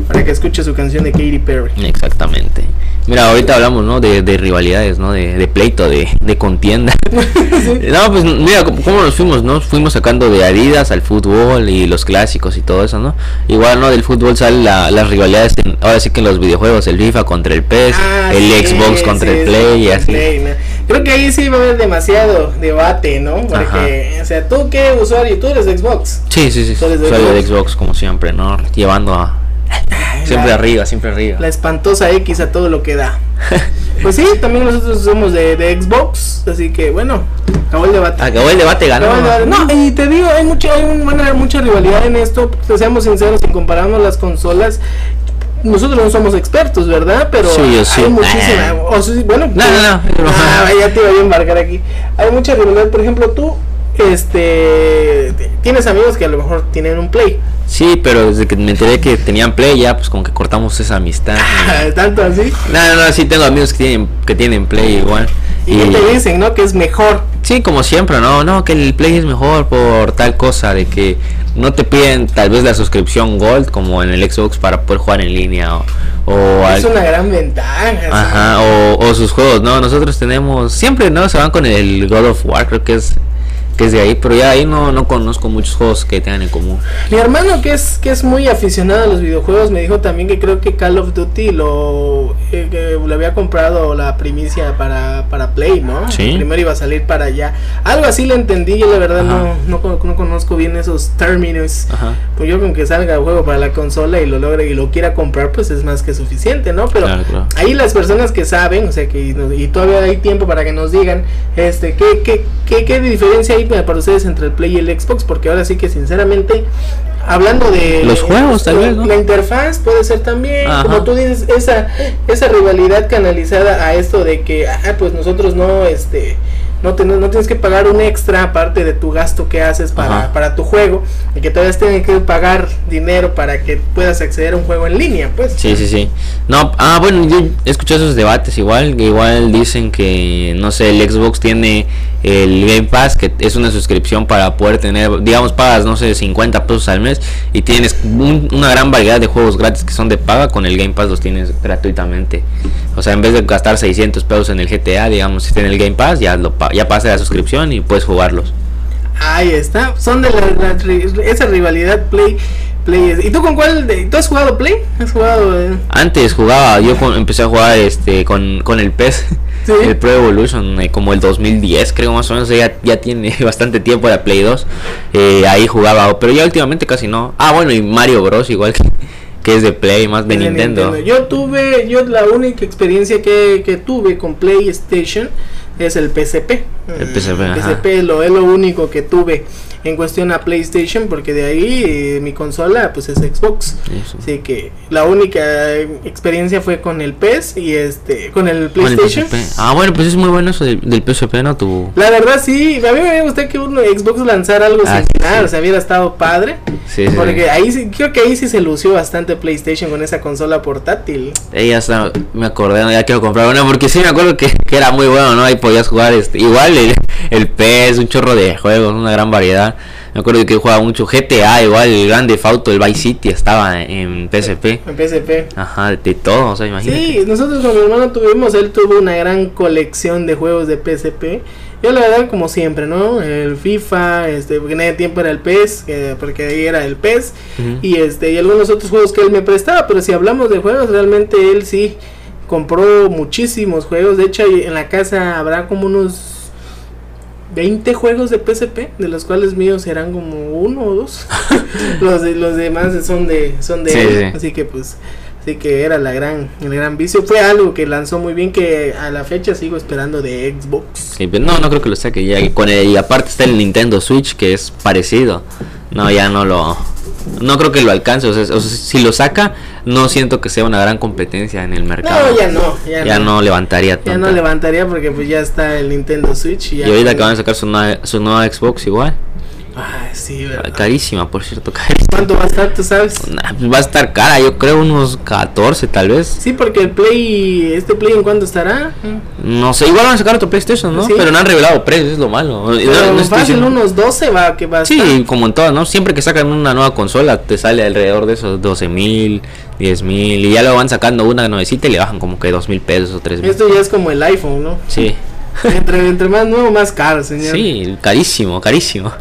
para que escuche su canción de Katy Perry. Exactamente. Mira, ahorita hablamos, ¿no? De, de rivalidades, ¿no? De, de pleito, de, de contienda. *laughs* No, pues mira, ¿cómo nos fuimos, no? Fuimos sacando de Adidas al fútbol y los clásicos y todo eso, ¿no? Igual, ¿no? Del fútbol salen la- las rivalidades, en- ahora sí que en los videojuegos, el FIFA contra el PES, Ah, el sí, Xbox contra sí, el Play y así. Play, ¿no? Creo que ahí sí va a haber demasiado debate, ¿no? Porque, o sea, ¿tú qué usuario? Tú eres de Xbox. Sí, sí, sí. Tú eres de Soy de. Xbox como siempre, ¿no? Llevando a... *laughs* Siempre la- arriba, siempre arriba. La espantosa X a todo lo que da. *laughs* Pues sí, también nosotros somos de, de Xbox, así que bueno, acabó el debate. Acabó el debate, ganó. El. No, y te digo, hay mucha, hay un- van a haber mucha rivalidad en esto, pues, seamos sinceros, si comparamos las consolas, nosotros no somos expertos, ¿verdad? Pero Sí, yo sí. hay muchísima, o sí, bueno, No, no, no, *laughs* ah, ya te iba a embarcar aquí. Hay mucha rivalidad, por ejemplo, tú, este, tienes amigos que a lo mejor tienen un Play, Sí, pero desde que me enteré que tenían Play ya, pues como que cortamos esa amistad. *laughs* tanto así, No, no, no, sí tengo amigos que tienen, que tienen Play igual. y, que te dicen, ¿no? Que es mejor. Sí, como siempre, no, no, que el Play es mejor por tal cosa, de que no te piden tal vez la suscripción Gold como en el Xbox para poder jugar en línea o, o Es al- una gran ventaja. sí. ajá, o, o sus juegos, no, nosotros tenemos, siempre no, se van con el God of War, creo que es que es de ahí, pero ya ahí no, no conozco muchos juegos que tengan en común. Mi hermano que es que es muy aficionado a los videojuegos me dijo también que creo que Call of Duty lo eh, que le había comprado la primicia para, para Play, ¿no? Sí. Primero iba a salir para allá. Algo así lo entendí, yo la verdad no, no, no conozco bien esos términos. Ajá. Pues yo con que salga el juego para la consola y lo logre y lo quiera comprar, pues es más que suficiente, ¿no? Pero Claro, claro. ahí las personas que saben, o sea, que y, y todavía hay tiempo para que nos digan, este, ¿qué, qué, qué, qué diferencia hay para ustedes entre el Play y el Xbox? Porque ahora sí que sinceramente, hablando de Los juegos, tal vez, ¿no? La interfaz puede ser también, Ajá. como tú dices, esa, esa rivalidad canalizada a esto de que, ah, pues nosotros no, este, no, ten- no tienes que pagar un extra aparte de tu gasto que haces para, para tu juego y que todavía tienes que pagar dinero para que puedas acceder a un juego en línea, pues. Sí, sí, sí. No, ah, bueno, yo he escuchado esos debates igual, que igual dicen que, no sé, el Xbox tiene el Game Pass, que es una suscripción para poder tener, digamos, pagas, no sé, 50 pesos al mes y tienes un- una gran variedad de juegos gratis que son de paga, con el Game Pass los tienes gratuitamente. O sea, en vez de gastar 600 pesos en el GTA, digamos, si tienes el Game Pass, ya, lo, ya pasa la suscripción y puedes jugarlos. Ahí está, son de la, esa rivalidad Play. Play. ¿Y tú con cuál? de- ¿Tú has jugado Play? ¿Has jugado? eh? Antes jugaba, yo con- empecé a jugar este con, con el PES, Sí. el Pro Evolution, eh, como el 2010, creo más o menos, ya, ya tiene *laughs* bastante tiempo la Play 2. eh, ahí jugaba, pero ya últimamente casi no. Ah, bueno, y Mario Bros. igual que, que es de Play, más de de Nintendo. Yo tuve, yo la única experiencia que, que tuve con PlayStation es el PSP. El PSP, El. PSP lo, es lo único que tuve en cuestión a PlayStation, porque de ahí eh, mi consola pues es Xbox. Eso. Así que la única eh, experiencia fue con el PS y este con el Con el PlayStation. Ah, bueno, pues es muy bueno eso del, del PSP, ¿no? Tu... La verdad sí, a mí me gustaría que uno Xbox lanzara algo Ah, similar, sí. o sea, hubiera estado padre. Sí, porque sí. ahí sí, creo que ahí sí se lució bastante PlayStation con esa consola portátil. Ella hasta me acordé, no, ya quiero comprar una porque sí me acuerdo que, que era muy bueno, ¿no? Ahí podías jugar este, igual el, el PES, un chorro de juegos, una gran variedad. Me acuerdo que jugaba mucho GTA, igual el Grande Auto, el Vice City estaba en PSP. En PSP. Ajá, de todo, o sea, imagínate. Sí, nosotros con mi hermano tuvimos, él tuvo una gran colección de juegos de PSP. Yo la verdad como siempre, ¿no? El FIFA, este, porque en ese tiempo era el PES, eh, porque ahí era el PES. Y este, y algunos otros juegos que él me prestaba, pero si hablamos de juegos, realmente él sí compró muchísimos juegos. De hecho, en la casa habrá como unos 20 juegos de PSP, de los cuales míos serán como uno o dos. *laughs* los, de, los demás son de, son de Sí, él. sí. Así que pues, así que era la gran, el gran vicio. Fue algo que lanzó muy bien que a la fecha sigo esperando de Xbox. Sí, pero no, no creo que lo saque ya. Con el- y aparte está el Nintendo Switch que es parecido. No, ya no lo. No creo que lo alcance. O sea, o sea, si lo saca, no siento que sea una gran competencia en el mercado. No, ya no, ya, Ya no levantaría Ya tanto. no levantaría porque pues ya está el Nintendo Switch. Y, Y ya ahorita no- que van a sacar su nueva, su nueva Xbox igual. Ay, sí, ¿verdad? Carísima, por cierto, *laughs* carísima. ¿Cuánto va a estar, tú sabes? Va a estar cara, yo creo unos 14 tal vez. Sí, porque el Play, este Play en cuándo estará? No sé, igual van a sacar otro PlayStation, ¿no? Sí. Pero no han revelado precios, es lo malo. Y no- Pero no estoy diciendo- unos 12 va que va a estar. Sí, como en todas, ¿no? Siempre que sacan una nueva consola te sale alrededor de esos 12 mil, 10 mil. Y ya lo van sacando una nuevecita y le bajan como que 2 mil pesos o 3 mil. Esto ya es como el iPhone, ¿no? Sí, *laughs* Entre, entre más nuevo, más caro, señor. sí, carísimo, carísimo.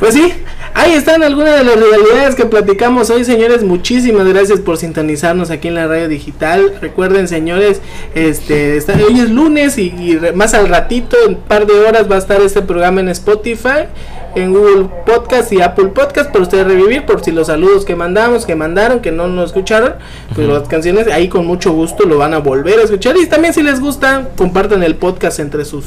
Pues sí, ahí están algunas de las realidades que platicamos hoy, señores. Muchísimas gracias por sintonizarnos aquí en la radio digital. Recuerden, señores, este, está, hoy es lunes y, más al ratito, en un par de horas, va a estar este programa en Spotify, en Google Podcast y Apple Podcast para ustedes revivir. Por si los saludos que mandamos, que mandaron, que no nos escucharon, pues las canciones ahí con mucho gusto lo van a volver a escuchar. Y también, si les gusta, compartan el podcast entre sus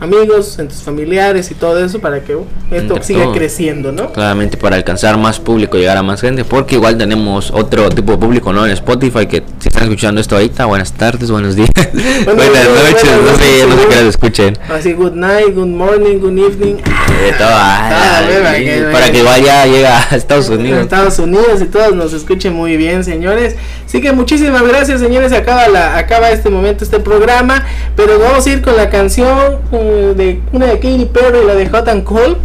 amigos, entre sus familiares y todo eso para que uh, esto Entre siga todos. creciendo, ¿no? Claramente para alcanzar más público, llegar a más gente. Porque igual tenemos otro tipo de público, ¿no? En Spotify, que si están escuchando esto ahorita, buenas tardes, buenos días. *laughs* buenas días, noches, buenas no sé, no sé qué las escuchen. Así, good night, good morning, good evening. De todo, Ah, ay, bueno, ay, que- para que igual ya llega a *laughs* Estados En Unidos. Estados Unidos y todos nos escuchen muy bien, señores. Así que muchísimas gracias, señores. Acaba la, acaba este momento este programa, pero vamos a ir con la canción eh, de una de Katy Perry, la de Hot and Cold.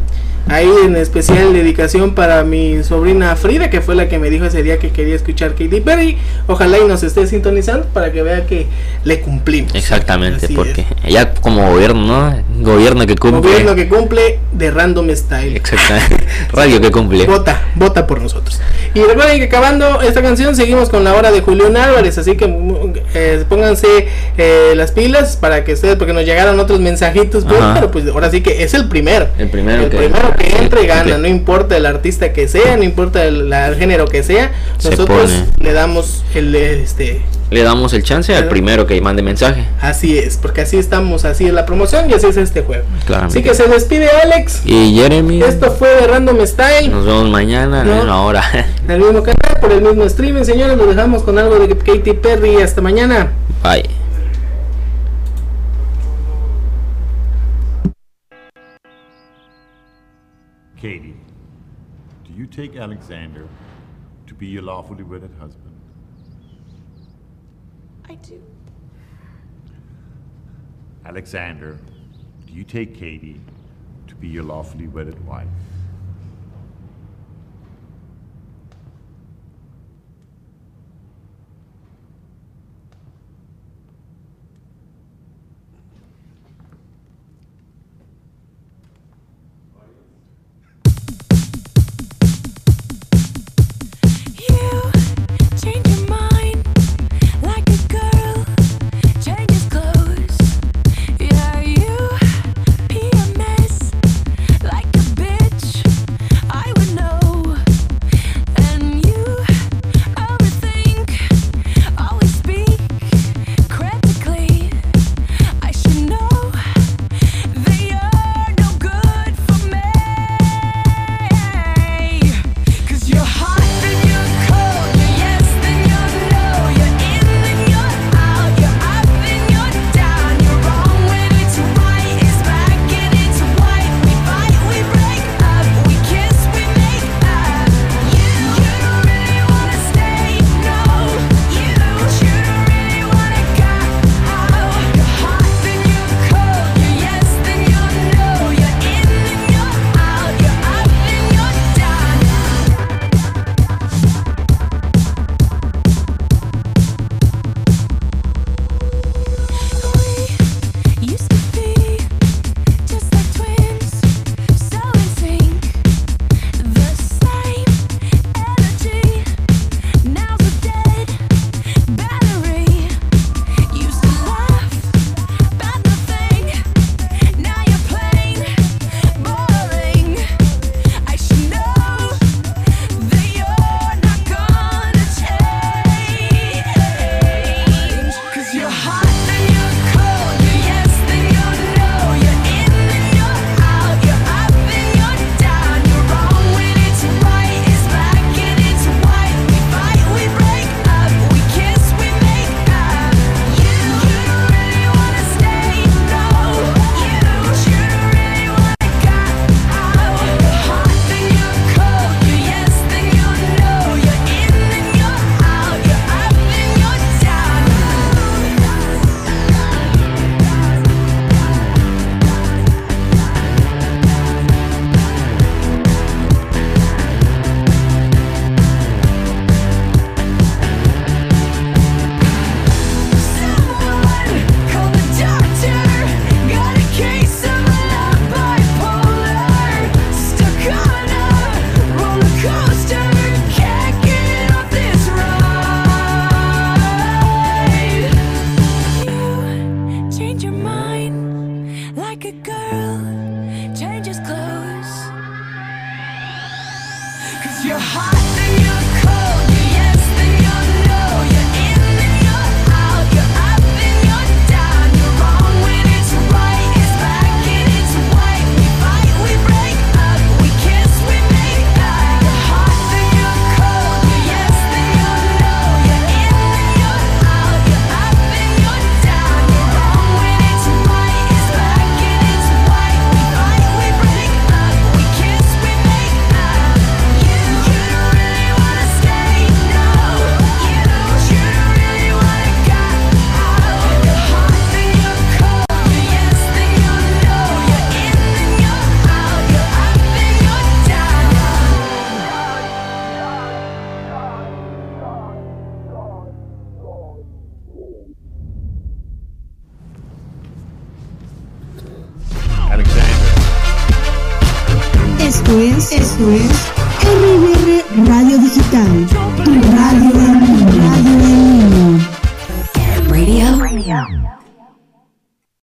Ahí en especial dedicación para mi sobrina Frida, que fue la que me dijo ese día que quería escuchar Katy Perry. Ojalá y nos esté sintonizando para que vea que le cumplimos. Exactamente, Así porque ella como gobierno, ¿no? Gobierno que cumple. Gobierno que cumple de Random Style. Exactamente. *laughs* Radio que cumple. Vota, vota por nosotros. Y recuerden que acabando esta canción seguimos con la hora de Julián Álvarez, así que mm, eh, pónganse eh, las pilas para que ustedes, porque nos llegaron otros mensajitos, pues, pero pues ahora sí que es el primero. El primero el que- primero que entre gana, no importa el artista que sea, no importa el, género que sea, Se nosotros le damos el este Le damos el chance al primero que mande mensaje. así es, porque así estamos, así es la promoción y así es este juego. Claramente. Así que se despide Alex. Y Jeremy, Esto fue de Random Style. nos vemos mañana, No. en una hora. En el mismo canal, por el mismo streaming, señores, lo dejamos con algo de Katy Perry. Hasta mañana. Bye. Katie, do you take Alexander to be your lawfully wedded husband? I do. Alexander, do you take Katie to be your lawfully wedded wife?